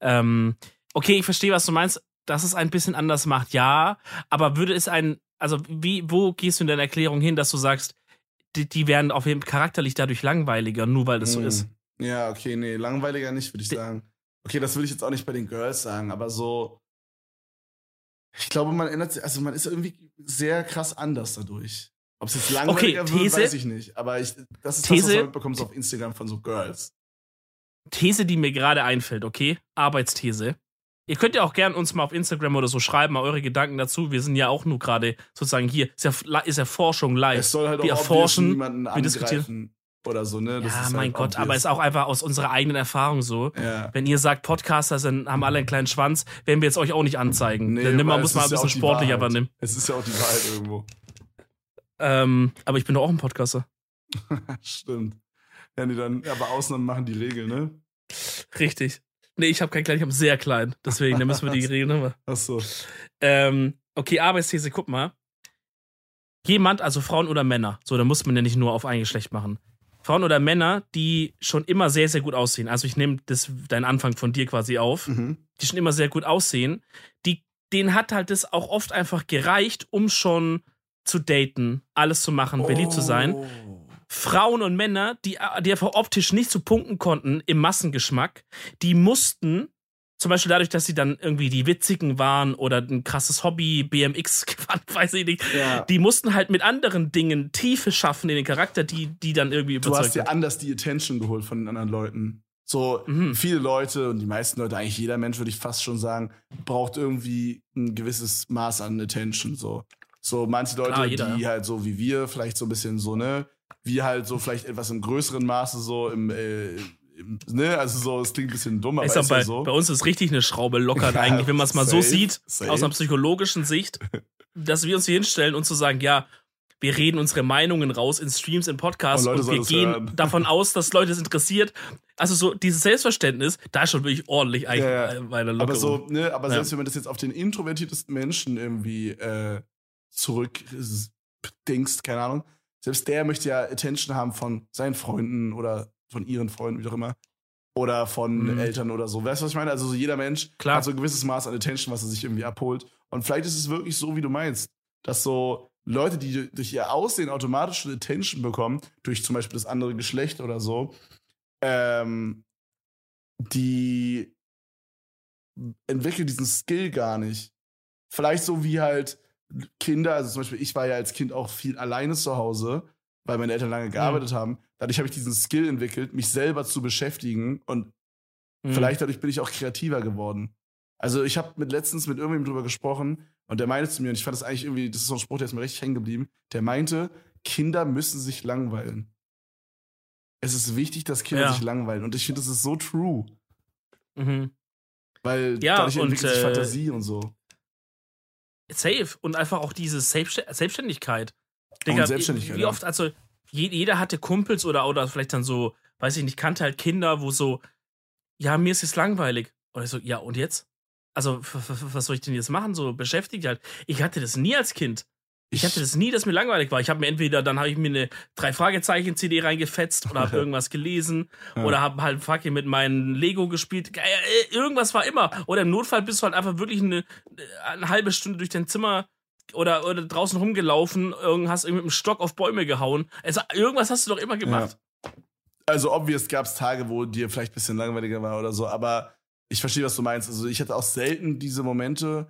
Speaker 2: Ähm, okay, ich verstehe, was du meinst, dass es ein bisschen anders macht, ja, aber würde es ein, also wie, wo gehst du in deiner Erklärung hin, dass du sagst, die, die werden auf jeden Fall charakterlich dadurch langweiliger, nur weil das so
Speaker 1: Mm.
Speaker 2: ist?
Speaker 1: Ja, okay, nee, langweiliger nicht, würde ich
Speaker 2: Die-
Speaker 1: sagen. Okay, das würde ich jetzt auch nicht bei den Girls sagen, aber so. Ich glaube, man ändert sich, also man ist irgendwie sehr krass anders dadurch. Ob es jetzt langweiliger wird,
Speaker 2: These?
Speaker 1: weiß ich nicht. Aber ich, das ist das, was
Speaker 2: These?
Speaker 1: man mitbekommt so auf Instagram von so Girls.
Speaker 2: These, die mir gerade einfällt, okay? Arbeitsthese. Ihr könnt ja auch gern uns mal auf Instagram oder so schreiben, mal eure Gedanken dazu. Wir sind ja auch nur gerade sozusagen hier. Ist ja, ist ja Forschung live.
Speaker 1: Es soll halt
Speaker 2: wir
Speaker 1: auch
Speaker 2: erforschen, wir diskutieren.
Speaker 1: oder so, ne? Das
Speaker 2: ja,
Speaker 1: ist
Speaker 2: mein
Speaker 1: halt
Speaker 2: Gott, aber
Speaker 1: obvious.
Speaker 2: ist auch einfach aus unserer eigenen Erfahrung so.
Speaker 1: Ja.
Speaker 2: Wenn ihr sagt, Podcaster sind, haben alle einen kleinen Schwanz, werden wir jetzt euch auch nicht anzeigen.
Speaker 1: Nee,
Speaker 2: Dann nimm mal,
Speaker 1: weil
Speaker 2: muss man ein
Speaker 1: ja
Speaker 2: bisschen
Speaker 1: die
Speaker 2: sportlicher übernehmen.
Speaker 1: Es ist ja auch die Wahrheit irgendwo.
Speaker 2: Ähm, aber ich bin doch auch ein Podcaster.
Speaker 1: Stimmt. Ja, nee, dann, aber Ausnahmen machen die Regel, ne?
Speaker 2: Richtig. Nee, ich habe keinen kleinen, ich habe sehr klein. Deswegen, da müssen wir die Regeln haben.
Speaker 1: Achso.
Speaker 2: Ähm, okay, Arbeitsthese, guck mal. Jemand, also Frauen oder Männer, so, da muss man ja nicht nur auf ein Geschlecht machen. Frauen oder Männer, die schon immer sehr, sehr gut aussehen. Also ich nehme das, deinen Anfang von dir quasi auf.
Speaker 1: Mhm.
Speaker 2: die schon immer sehr gut aussehen, die, denen hat halt das auch oft einfach gereicht, um schon zu daten, alles zu machen, beliebt zu sein. Frauen und Männer, die, die einfach optisch nicht zu punkten konnten im Massengeschmack, die mussten, zum Beispiel dadurch, dass sie dann irgendwie die Witzigen waren oder ein krasses Hobby, BMX gewandt, weiß ich nicht,
Speaker 1: Ja.
Speaker 2: die mussten halt mit anderen Dingen Tiefe schaffen in den Charakter, die, die dann irgendwie
Speaker 1: Du hast
Speaker 2: überzeugt
Speaker 1: dir anders die Attention geholt von den anderen Leuten. So
Speaker 2: Mhm.
Speaker 1: viele Leute und die meisten Leute, eigentlich jeder Mensch, würde ich fast schon sagen, braucht irgendwie ein gewisses Maß an Attention. So, so manche Leute,
Speaker 2: Klar,
Speaker 1: die halt so wie wir, vielleicht so ein bisschen so, ne, wir halt so vielleicht etwas im größeren Maße so im, äh, im ne, also so, es klingt ein bisschen dumm, aber
Speaker 2: Ich
Speaker 1: ist
Speaker 2: sag,
Speaker 1: ja
Speaker 2: bei,
Speaker 1: so.
Speaker 2: bei uns ist richtig eine Schraube lockert
Speaker 1: Ja,
Speaker 2: eigentlich, wenn man es mal so sieht,
Speaker 1: safe.
Speaker 2: aus einer psychologischen Sicht, dass wir uns hier hinstellen und zu sagen, ja, wir reden unsere Meinungen raus in Streams, in Podcasts
Speaker 1: Und
Speaker 2: und wir gehen
Speaker 1: hören.
Speaker 2: davon aus, dass Leute es interessiert. Also so dieses Selbstverständnis, da ist schon wirklich ordentlich eigentlich
Speaker 1: Ja, ja.
Speaker 2: äh, bei der
Speaker 1: Aber
Speaker 2: Lockerung.
Speaker 1: so, ne, aber
Speaker 2: Ja.
Speaker 1: selbst wenn man das jetzt auf den introvertiertesten Menschen irgendwie äh, zurückdenkst, keine Ahnung, selbst der möchte ja Attention haben von seinen Freunden oder von ihren Freunden, wie auch immer. Oder von
Speaker 2: Mhm.
Speaker 1: Eltern oder so. Weißt du, was ich meine? Also so jeder Mensch
Speaker 2: Klar.
Speaker 1: hat so ein gewisses Maß an Attention, was er sich irgendwie abholt. Und vielleicht ist es wirklich so, wie du meinst, dass so Leute, die durch ihr Aussehen automatisch schon Attention bekommen, durch zum Beispiel das andere Geschlecht oder so, ähm, die entwickeln diesen Skill gar nicht. Vielleicht so wie halt Kinder, also zum Beispiel, ich war ja als Kind auch viel alleine zu Hause, weil meine Eltern lange gearbeitet haben. Dadurch habe ich diesen Skill entwickelt, mich selber zu beschäftigen und
Speaker 2: Mhm.
Speaker 1: vielleicht dadurch bin ich auch kreativer geworden. Also ich habe mit letztens mit irgendjemandem drüber gesprochen und der meinte zu mir, und ich fand das eigentlich irgendwie, das ist so ein Spruch, der ist mir richtig hängen geblieben, der meinte, Kinder müssen sich langweilen. Es ist wichtig, dass Kinder
Speaker 2: Ja.
Speaker 1: sich langweilen. Und ich finde, das ist so true.
Speaker 2: Mhm.
Speaker 1: Weil
Speaker 2: Ja,
Speaker 1: dadurch
Speaker 2: und,
Speaker 1: entwickelt sich
Speaker 2: äh,
Speaker 1: Fantasie und so.
Speaker 2: Safe. Und einfach auch diese Selbstst Selbstständigkeit.
Speaker 1: Und Selbstständigkeit,
Speaker 2: Wie oft, also je, jeder hatte Kumpels oder, oder vielleicht dann so, weiß ich nicht, kannte halt Kinder, wo so, ja, mir ist jetzt langweilig. Oder so, ja, und jetzt? Also, was soll ich denn jetzt machen? So beschäftigt halt. Ich hatte das nie als Kind. Ich hatte das nie, dass mir langweilig war. Ich habe mir entweder, dann habe ich mir eine drei Fragezeichen CD reingefetzt oder habe irgendwas gelesen
Speaker 1: Ja.
Speaker 2: oder habe halt fucking mit meinem Lego gespielt. Äh, äh, Irgendwas war immer. Oder im Notfall bist du halt einfach wirklich eine, eine halbe Stunde durch dein Zimmer oder, oder draußen rumgelaufen, hast irgendwie mit dem Stock auf Bäume gehauen. Also irgendwas hast du doch immer gemacht.
Speaker 1: Also obvious gab es Tage, wo dir vielleicht ein bisschen langweiliger war oder so, aber ich verstehe, was du meinst. Also ich hatte auch selten diese Momente,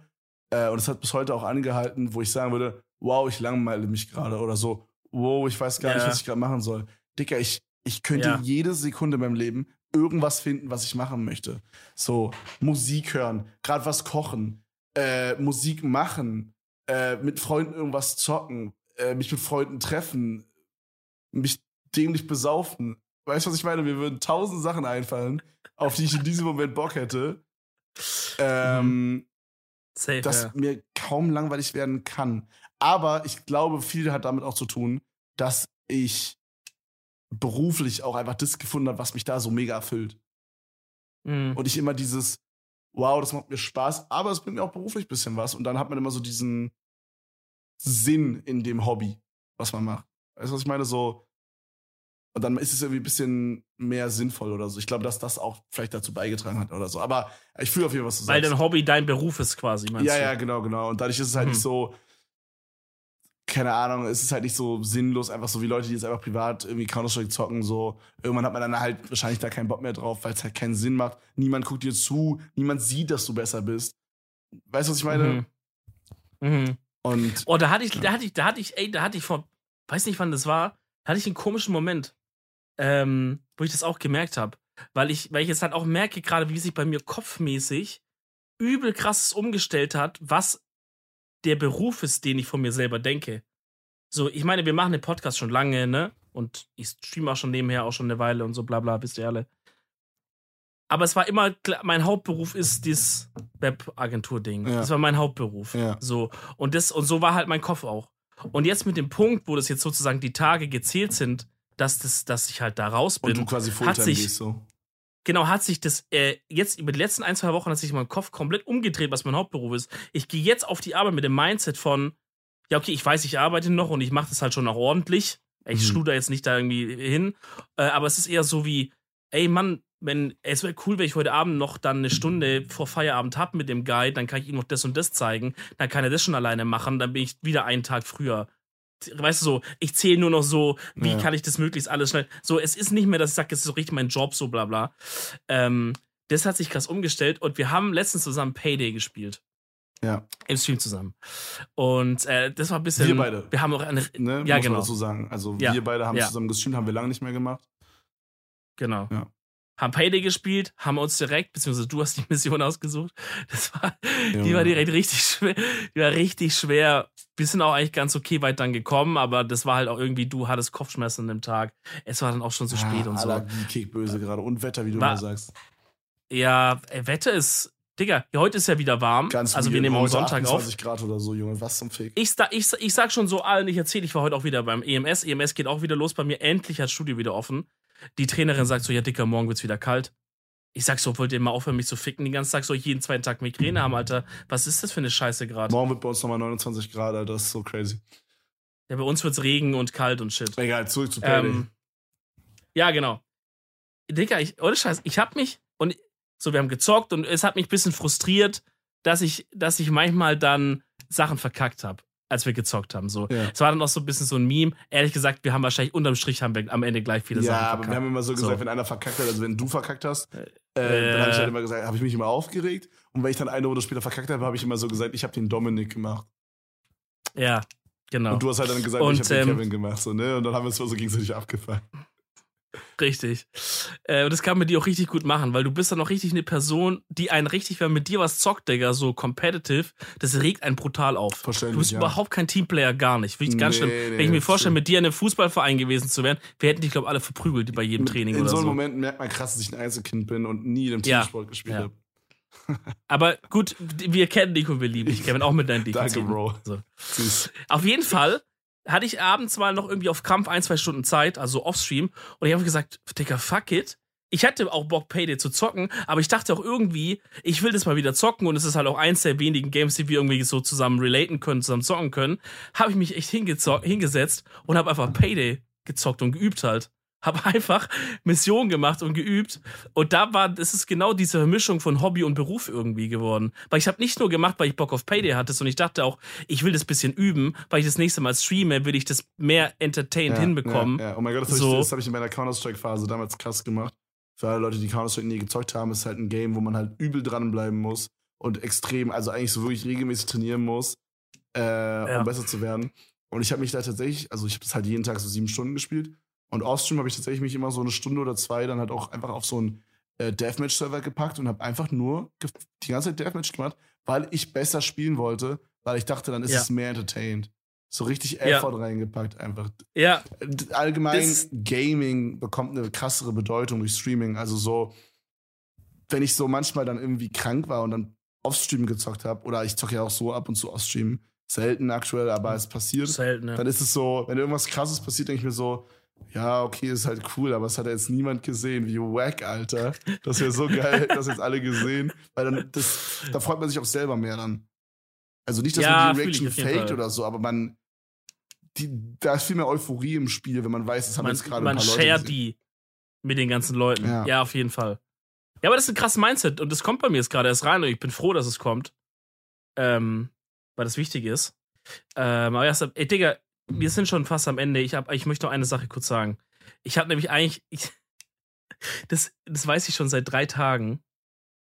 Speaker 1: äh, und es hat bis heute auch angehalten, wo ich sagen würde, wow, ich langweile mich gerade oder so, wow, ich weiß gar nicht,
Speaker 2: Ja.
Speaker 1: was ich gerade machen soll. Dicker, ich, ich könnte
Speaker 2: Ja.
Speaker 1: jede Sekunde in meinem Leben irgendwas finden, was ich machen möchte. So, Musik hören, gerade was kochen, äh, Musik machen, äh, mit Freunden irgendwas zocken, äh, mich mit Freunden treffen, mich dämlich besaufen. Weißt du, was ich meine? Mir würden tausend Sachen einfallen, auf die ich in diesem Moment Bock hätte. Ähm,
Speaker 2: Safe.
Speaker 1: dass
Speaker 2: ja.
Speaker 1: mir kaum langweilig werden kann. Aber ich glaube, viel hat damit auch zu tun, dass ich beruflich auch einfach das gefunden habe, was mich da so mega erfüllt.
Speaker 2: Mhm.
Speaker 1: Und ich immer dieses, wow, das macht mir Spaß, aber es bringt mir auch beruflich ein bisschen was. Und dann hat man immer so diesen Sinn in dem Hobby, was man macht. Weißt du, was ich meine? So, und dann ist es irgendwie ein bisschen mehr sinnvoll oder so. Ich glaube, dass das auch vielleicht dazu beigetragen hat oder so. Aber ich fühle auf jeden Fall, was du
Speaker 2: Weil
Speaker 1: sagst.
Speaker 2: dein Hobby dein Beruf ist quasi, meinst
Speaker 1: Ja,
Speaker 2: du?
Speaker 1: ja, genau, genau. Und dadurch ist es halt
Speaker 2: Mhm.
Speaker 1: nicht so, keine Ahnung, es ist halt nicht so sinnlos, einfach so wie Leute, die jetzt einfach privat irgendwie Counter-Strike zocken, so. Irgendwann hat man dann halt wahrscheinlich da keinen Bock mehr drauf, weil es halt keinen Sinn macht. Niemand guckt dir zu, niemand sieht, dass du besser bist. Weißt du, was ich meine?
Speaker 2: Mhm. Mhm.
Speaker 1: Und
Speaker 2: Oh, da hatte ich, da hatte ich, da hatte ich, ey, da hatte ich vor, weiß nicht wann das war, da hatte ich einen komischen Moment, ähm, wo ich das auch gemerkt habe. Weil ich, weil ich jetzt halt auch merke, gerade wie sich bei mir kopfmäßig übel krasses umgestellt hat, was der Beruf ist, den ich von mir selber denke. So, ich meine, wir machen den Podcast schon lange, ne? Und ich streame auch schon nebenher auch schon eine Weile und so, bla bla, wisst ihr alle. Aber es war immer, klar, mein Hauptberuf ist dieses Webagentur-Ding.
Speaker 1: Ja.
Speaker 2: Das war mein Hauptberuf.
Speaker 1: Ja.
Speaker 2: So. Und das, und so war halt mein Kopf auch. Und jetzt mit dem Punkt, wo das jetzt sozusagen die Tage gezählt sind, dass, das, dass ich halt da raus bin,
Speaker 1: und du quasi Fulltime
Speaker 2: sich-
Speaker 1: gehst so.
Speaker 2: Genau, hat sich das äh, jetzt über die letzten ein, zwei Wochen hat sich mein Kopf komplett umgedreht, was mein Hauptberuf ist. Ich gehe jetzt auf die Arbeit mit dem Mindset von, ja, okay, ich weiß, ich arbeite noch und ich mache das halt schon auch ordentlich. Ich
Speaker 1: Mhm.
Speaker 2: schluder jetzt nicht da irgendwie hin. Äh, aber es ist eher so wie, ey Mann, wenn, es wäre cool, wenn ich heute Abend noch dann eine Stunde vor Feierabend hab mit dem Guide, dann kann ich ihm noch das und das zeigen, dann kann er das schon alleine machen, dann bin ich wieder einen Tag früher. Weißt du so, ich zähle nur noch so, wie
Speaker 1: Ja.
Speaker 2: kann ich das möglichst alles schnell. So, es ist nicht mehr, dass ich sage, es ist so richtig mein Job, so bla bla. Ähm, das hat sich krass umgestellt und wir haben letztens zusammen Payday gespielt.
Speaker 1: Ja.
Speaker 2: Im Stream zusammen. Und äh, das war ein bisschen.
Speaker 1: Wir beide.
Speaker 2: Wir haben auch eine.
Speaker 1: Ne?
Speaker 2: Ja,
Speaker 1: Muss
Speaker 2: genau.
Speaker 1: man dazu sagen. Also
Speaker 2: Ja.
Speaker 1: wir beide haben
Speaker 2: Ja.
Speaker 1: zusammen gestreamt, haben wir lange nicht mehr gemacht.
Speaker 2: Genau.
Speaker 1: Ja.
Speaker 2: Haben Payday gespielt, haben uns direkt, beziehungsweise du hast die Mission ausgesucht. Das war, die
Speaker 1: Junge.
Speaker 2: war direkt richtig schwer. Die war richtig schwer. Wir sind auch eigentlich ganz okay weit dann gekommen, aber das war halt auch irgendwie, du hattest Kopfschmerzen an dem Tag. Es war dann auch schon so spät
Speaker 1: Ah,
Speaker 2: und so.
Speaker 1: Allergie, Kickböse gerade. Und Wetter, wie du
Speaker 2: War-
Speaker 1: immer sagst.
Speaker 2: Ja, ey, Wetter ist. Digga, ja, heute ist ja wieder warm.
Speaker 1: Ganz
Speaker 2: also wir nehmen am Sonntag auf.
Speaker 1: 28 Grad oder so, Junge. Was zum Fick.
Speaker 2: Ich, ich, ich sag schon so allen, ich erzähle, ich war heute auch wieder beim EMS. EMS geht auch wieder los bei mir. Endlich hat das Studio wieder offen. Die Trainerin sagt so, ja, Dicker, morgen wird's wieder kalt. Ich sag so, wollt ihr mal aufhören, mich zu ficken den ganzen Tag? Soll ich jeden zweiten Tag Migräne haben, Alter? Was ist das für eine Scheiße gerade?
Speaker 1: Morgen wird bei uns nochmal 29 Grad, Alter. Das ist so crazy.
Speaker 2: Ja, bei uns wird's Regen und kalt und shit.
Speaker 1: Egal, zurück zu Payday.
Speaker 2: Ähm, ja, genau. Digga, ich, ohne Scheiß, ich hab mich, und so, wir haben gezockt und es hat mich ein bisschen frustriert, dass ich, dass ich manchmal dann Sachen verkackt habe, als wir gezockt haben. So.
Speaker 1: Ja.
Speaker 2: Es war dann auch so ein bisschen so ein Meme. Ehrlich gesagt, wir haben wahrscheinlich unterm Strich haben wir am Ende gleich viele
Speaker 1: ja,
Speaker 2: Sachen
Speaker 1: aber
Speaker 2: verkackt.
Speaker 1: wir haben immer so gesagt,
Speaker 2: So.
Speaker 1: wenn einer verkackt hat, also wenn du verkackt hast, äh,
Speaker 2: Äh.
Speaker 1: dann habe ich halt immer gesagt, habe ich mich immer aufgeregt. Und wenn ich dann eine Runde später verkackt habe, habe ich immer so gesagt, ich habe den Dominik gemacht.
Speaker 2: ja, genau.
Speaker 1: Und du hast halt dann gesagt,
Speaker 2: Und,
Speaker 1: ich habe den
Speaker 2: ähm,
Speaker 1: Kevin gemacht. So, ne? Und dann haben wir es so gegenseitig abgefallen.
Speaker 2: Richtig. Äh, und das kann man dir auch richtig gut machen, weil du bist dann auch richtig eine Person, die einen richtig, wenn mit dir was zockt, Digga, so competitive, das regt einen brutal auf.
Speaker 1: Verständlich,
Speaker 2: Du bist
Speaker 1: ja.
Speaker 2: überhaupt kein Teamplayer, gar nicht. Finde ich ganz
Speaker 1: Nee,
Speaker 2: schlimm.
Speaker 1: nee,
Speaker 2: wenn ich mir vorstelle,
Speaker 1: stimmt.
Speaker 2: mit dir in einem Fußballverein gewesen zu werden, wir hätten dich, glaube ich, alle verprügelt bei jedem Training
Speaker 1: In
Speaker 2: oder
Speaker 1: so einem
Speaker 2: so.
Speaker 1: Moment merkt man krass, dass ich ein Einzelkind bin und nie in einem
Speaker 2: Ja.
Speaker 1: Teamsport gespielt
Speaker 2: Ja.
Speaker 1: habe.
Speaker 2: Aber gut, wir kennen dich und wir lieben dich, Kevin, auch mit deinen
Speaker 1: Danke,
Speaker 2: Defensiven.
Speaker 1: Bro.
Speaker 2: So. Auf jeden Fall hatte ich abends mal noch irgendwie auf Krampf ein, zwei Stunden Zeit, also offstream, und ich habe gesagt, Digga, fuck it. Ich hatte auch Bock, Payday zu zocken, aber ich dachte auch irgendwie, ich will das mal wieder zocken und es ist halt auch eins der wenigen Games, die wir irgendwie so zusammen relaten können, zusammen zocken können. Habe ich mich echt hingesetzt und habe einfach Payday gezockt und geübt halt. Habe einfach Missionen gemacht und geübt. Und da war, das ist genau diese Mischung von Hobby und Beruf irgendwie geworden. Weil ich habe nicht nur gemacht, weil ich Bock auf Payday hatte, sondern ich dachte auch, ich will das bisschen üben, weil ich das nächste Mal streame, will ich das mehr entertained hinbekommen.
Speaker 1: Ja, ja. Oh mein Gott, das habe
Speaker 2: So.
Speaker 1: ich, hab ich in meiner Counter-Strike-Phase damals krass gemacht. Für alle Leute, die Counter-Strike nie gezockt haben, ist halt ein Game, wo man halt übel dranbleiben muss und extrem, also eigentlich so wirklich regelmäßig trainieren muss, äh, um besser zu werden. Und ich habe mich da tatsächlich, also ich habe das halt jeden Tag so sieben Stunden gespielt. Und offstream habe ich tatsächlich mich immer so eine Stunde oder zwei dann halt auch einfach auf so einen äh, Deathmatch-Server gepackt und habe einfach nur die ganze Zeit Deathmatch gemacht, weil ich besser spielen wollte, weil ich dachte, dann ist
Speaker 2: Ja.
Speaker 1: es mehr entertained. So richtig
Speaker 2: Ja.
Speaker 1: Effort reingepackt einfach.
Speaker 2: Ja,
Speaker 1: Allgemein
Speaker 2: Das-
Speaker 1: Gaming bekommt eine krassere Bedeutung durch Streaming. Also so, wenn ich so manchmal dann irgendwie krank war und dann Offstream gezockt habe, oder ich zocke ja auch so ab und zu Offstream, selten aktuell, aber es passiert,
Speaker 2: selten, ne?
Speaker 1: dann ist es so, wenn irgendwas krasses passiert, denke ich mir so, ja, okay, ist halt cool, aber es hat ja jetzt niemand gesehen. Wie wack, Alter. Das wäre so geil, das jetzt alle gesehen. Weil dann, das, da freut man sich auch selber mehr dann. Also nicht, dass
Speaker 2: Ja,
Speaker 1: man die Reaction faked oder so, aber man, die, da ist viel mehr Euphorie im Spiel, wenn man weiß, es haben
Speaker 2: man,
Speaker 1: jetzt gerade ein
Speaker 2: man
Speaker 1: paar Leute
Speaker 2: shared die mit den ganzen Leuten.
Speaker 1: Ja.
Speaker 2: Ja. auf jeden Fall. Ja, aber das ist ein krasses Mindset und das kommt bei mir jetzt gerade erst rein und ich bin froh, dass es kommt. Ähm, weil das wichtig ist. Ähm, aber erst, ey, Digga, wir sind schon fast am Ende. Ich, hab, ich möchte noch eine Sache kurz sagen. Ich habe nämlich eigentlich, ich, das, das weiß ich schon seit drei Tagen.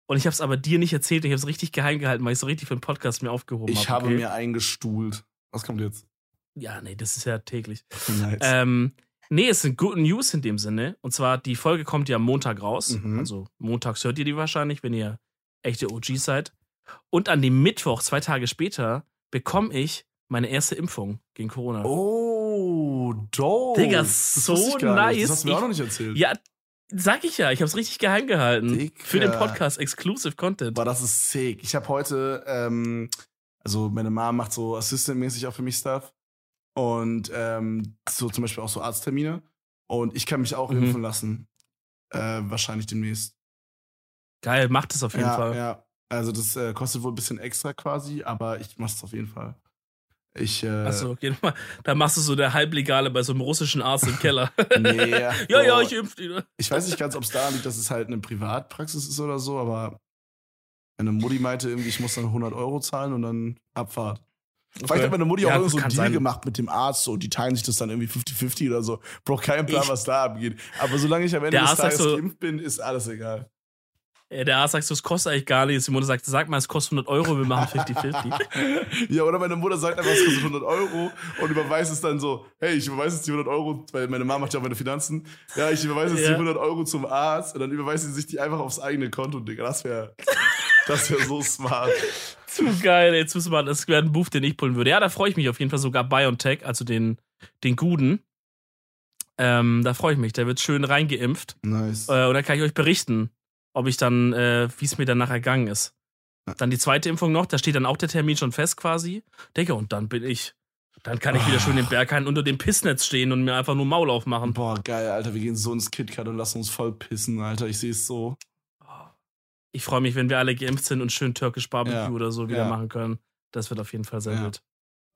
Speaker 2: Und ich habe es aber dir nicht erzählt. Ich habe es richtig geheim gehalten, weil ich so richtig für den Podcast mir aufgehoben
Speaker 1: Ich
Speaker 2: hab,
Speaker 1: habe
Speaker 2: okay?
Speaker 1: mir eingestuhlt. Was kommt jetzt?
Speaker 2: Ja, nee, das ist ja täglich.
Speaker 1: Nice.
Speaker 2: Ähm, nee, es sind Good News in dem Sinne. Und zwar, die Folge kommt ja am Montag raus.
Speaker 1: Mhm.
Speaker 2: Also montags hört ihr die wahrscheinlich, wenn ihr echte OGs seid. Und an dem Mittwoch, zwei Tage später, bekomme ich meine erste Impfung gegen Corona.
Speaker 1: oh, dope.
Speaker 2: Digga,
Speaker 1: Das
Speaker 2: so
Speaker 1: ich gar nicht.
Speaker 2: nice.
Speaker 1: Das hast du mir
Speaker 2: Ich-
Speaker 1: auch noch nicht erzählt.
Speaker 2: Ja, sag ich ja. Ich habe es richtig geheim gehalten.
Speaker 1: Dicker.
Speaker 2: Für den Podcast Exclusive Content.
Speaker 1: Boah, das ist sick. Ich habe heute, ähm, also meine Mom macht so Assistant-mäßig auch für mich Stuff. Und ähm, so zum Beispiel auch so Arzttermine. Und ich kann mich auch
Speaker 2: Mhm.
Speaker 1: impfen lassen. Äh, wahrscheinlich demnächst.
Speaker 2: Geil, macht es auf jeden
Speaker 1: ja,
Speaker 2: Fall.
Speaker 1: ja. Also das äh, kostet wohl ein bisschen extra quasi, aber ich mach's auf jeden Fall. Ich, äh,
Speaker 2: Achso, okay. Da machst du so der Halblegale bei so einem russischen Arzt im Keller.
Speaker 1: nee,
Speaker 2: ja, ja, ich impf die. ne?
Speaker 1: Ich weiß nicht ganz, ob es daran liegt, dass es halt eine Privatpraxis ist oder so, aber meine Mutti meinte irgendwie, ich muss dann 100 Euro zahlen und dann Abfahrt. Vielleicht hat meine Mutti
Speaker 2: Ja,
Speaker 1: auch irgend so einen Deal
Speaker 2: sein.
Speaker 1: gemacht mit dem Arzt so, und die teilen sich das dann irgendwie 50-50 oder so. Brauch keinen Plan,
Speaker 2: Ich-
Speaker 1: was da abgeht. Aber solange ich am Ende des Tages
Speaker 2: so-
Speaker 1: geimpft bin, ist alles egal.
Speaker 2: Äh, Der Arzt sagt so, es kostet eigentlich gar nichts. Simone sagt, sag mal, es kostet 100 Euro, wir machen 50-50.
Speaker 1: ja, oder meine Mutter sagt einfach, es kostet 100 Euro und überweist es dann so, hey, ich überweise jetzt die 100 Euro, weil meine Mama macht ja auch meine Finanzen. Ja, ich überweise jetzt die
Speaker 2: Ja.
Speaker 1: 100 Euro zum Arzt und dann überweist sie sich die einfach aufs eigene Konto, Digga. Das wäre das wär so smart.
Speaker 2: Zu geil, jetzt müssen wir, das wäre ein Buch, den ich pullen würde. Ja, da freue ich mich auf jeden Fall sogar BioNTech, also den, den Guten. Ähm, da freue ich mich, der wird schön reingeimpft.
Speaker 1: Nice.
Speaker 2: Äh, und dann kann ich euch berichten, ob ich dann, äh, wie es mir danach ergangen ist. Dann die zweite Impfung noch, da steht dann auch der Termin schon fest quasi. Digga, und dann bin ich. Dann kann ich wieder schön den Berghain unter dem Pissnetz stehen und mir einfach nur Maul aufmachen.
Speaker 1: Boah, geil, Alter. Wir gehen so ins KitKat und lassen uns voll pissen, Alter. Ich sehe es so.
Speaker 2: Ich freue mich, wenn wir alle geimpft sind und schön türkisch Barbecue
Speaker 1: Ja,
Speaker 2: oder so wieder
Speaker 1: ja.
Speaker 2: machen können. Das wird auf jeden Fall sehr
Speaker 1: Ja.
Speaker 2: wild.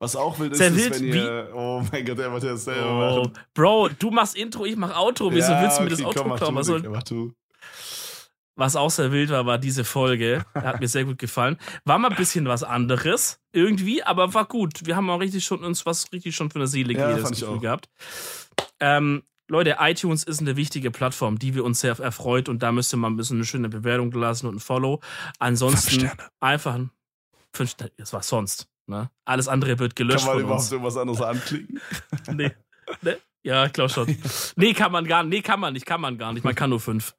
Speaker 1: Was auch wild ist,
Speaker 2: Sehr
Speaker 1: ist,
Speaker 2: wild,
Speaker 1: wenn ihr. Oh mein Gott, er wollte ja selber
Speaker 2: Oh. Bro, du machst Intro, ich mach Outro. Wieso willst du mir das
Speaker 1: okay,
Speaker 2: Outro
Speaker 1: komm, mach
Speaker 2: klauen?
Speaker 1: du,
Speaker 2: Was, soll,
Speaker 1: mach du.
Speaker 2: Was auch sehr wild war, war diese Folge. Hat mir sehr gut gefallen. War mal ein bisschen was anderes, irgendwie, aber war gut. Wir haben auch richtig schon uns was richtig schon für eine Seele
Speaker 1: Ja,
Speaker 2: das Gefühl gehabt. Ähm, Leute, iTunes ist eine wichtige Plattform, die wir uns sehr erfreut und da müsst ihr mal ein bisschen eine schöne Bewertung lassen und ein Follow. Ansonsten einfach ein fünf Sterne. Das war sonst. Ne? Alles andere wird gelöscht
Speaker 1: Kann man überhaupt
Speaker 2: uns.
Speaker 1: irgendwas anderes anklicken?
Speaker 2: Nee. Ne? Ja, ich glaube schon. nee, kann man gar nicht. Nee, kann man nicht, kann man gar nicht. Man kann nur fünf.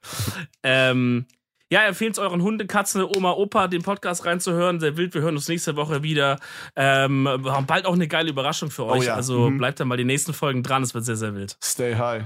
Speaker 2: ähm, ja, empfehlt es euren Hunde, Katzen, Oma, Opa, den Podcast reinzuhören. Sehr wild. Wir hören uns nächste Woche wieder. Ähm, wir haben bald auch eine geile Überraschung für euch.
Speaker 1: ja.
Speaker 2: Also
Speaker 1: Mhm.
Speaker 2: bleibt da mal die nächsten Folgen dran. Es wird sehr, sehr wild.
Speaker 1: Stay high.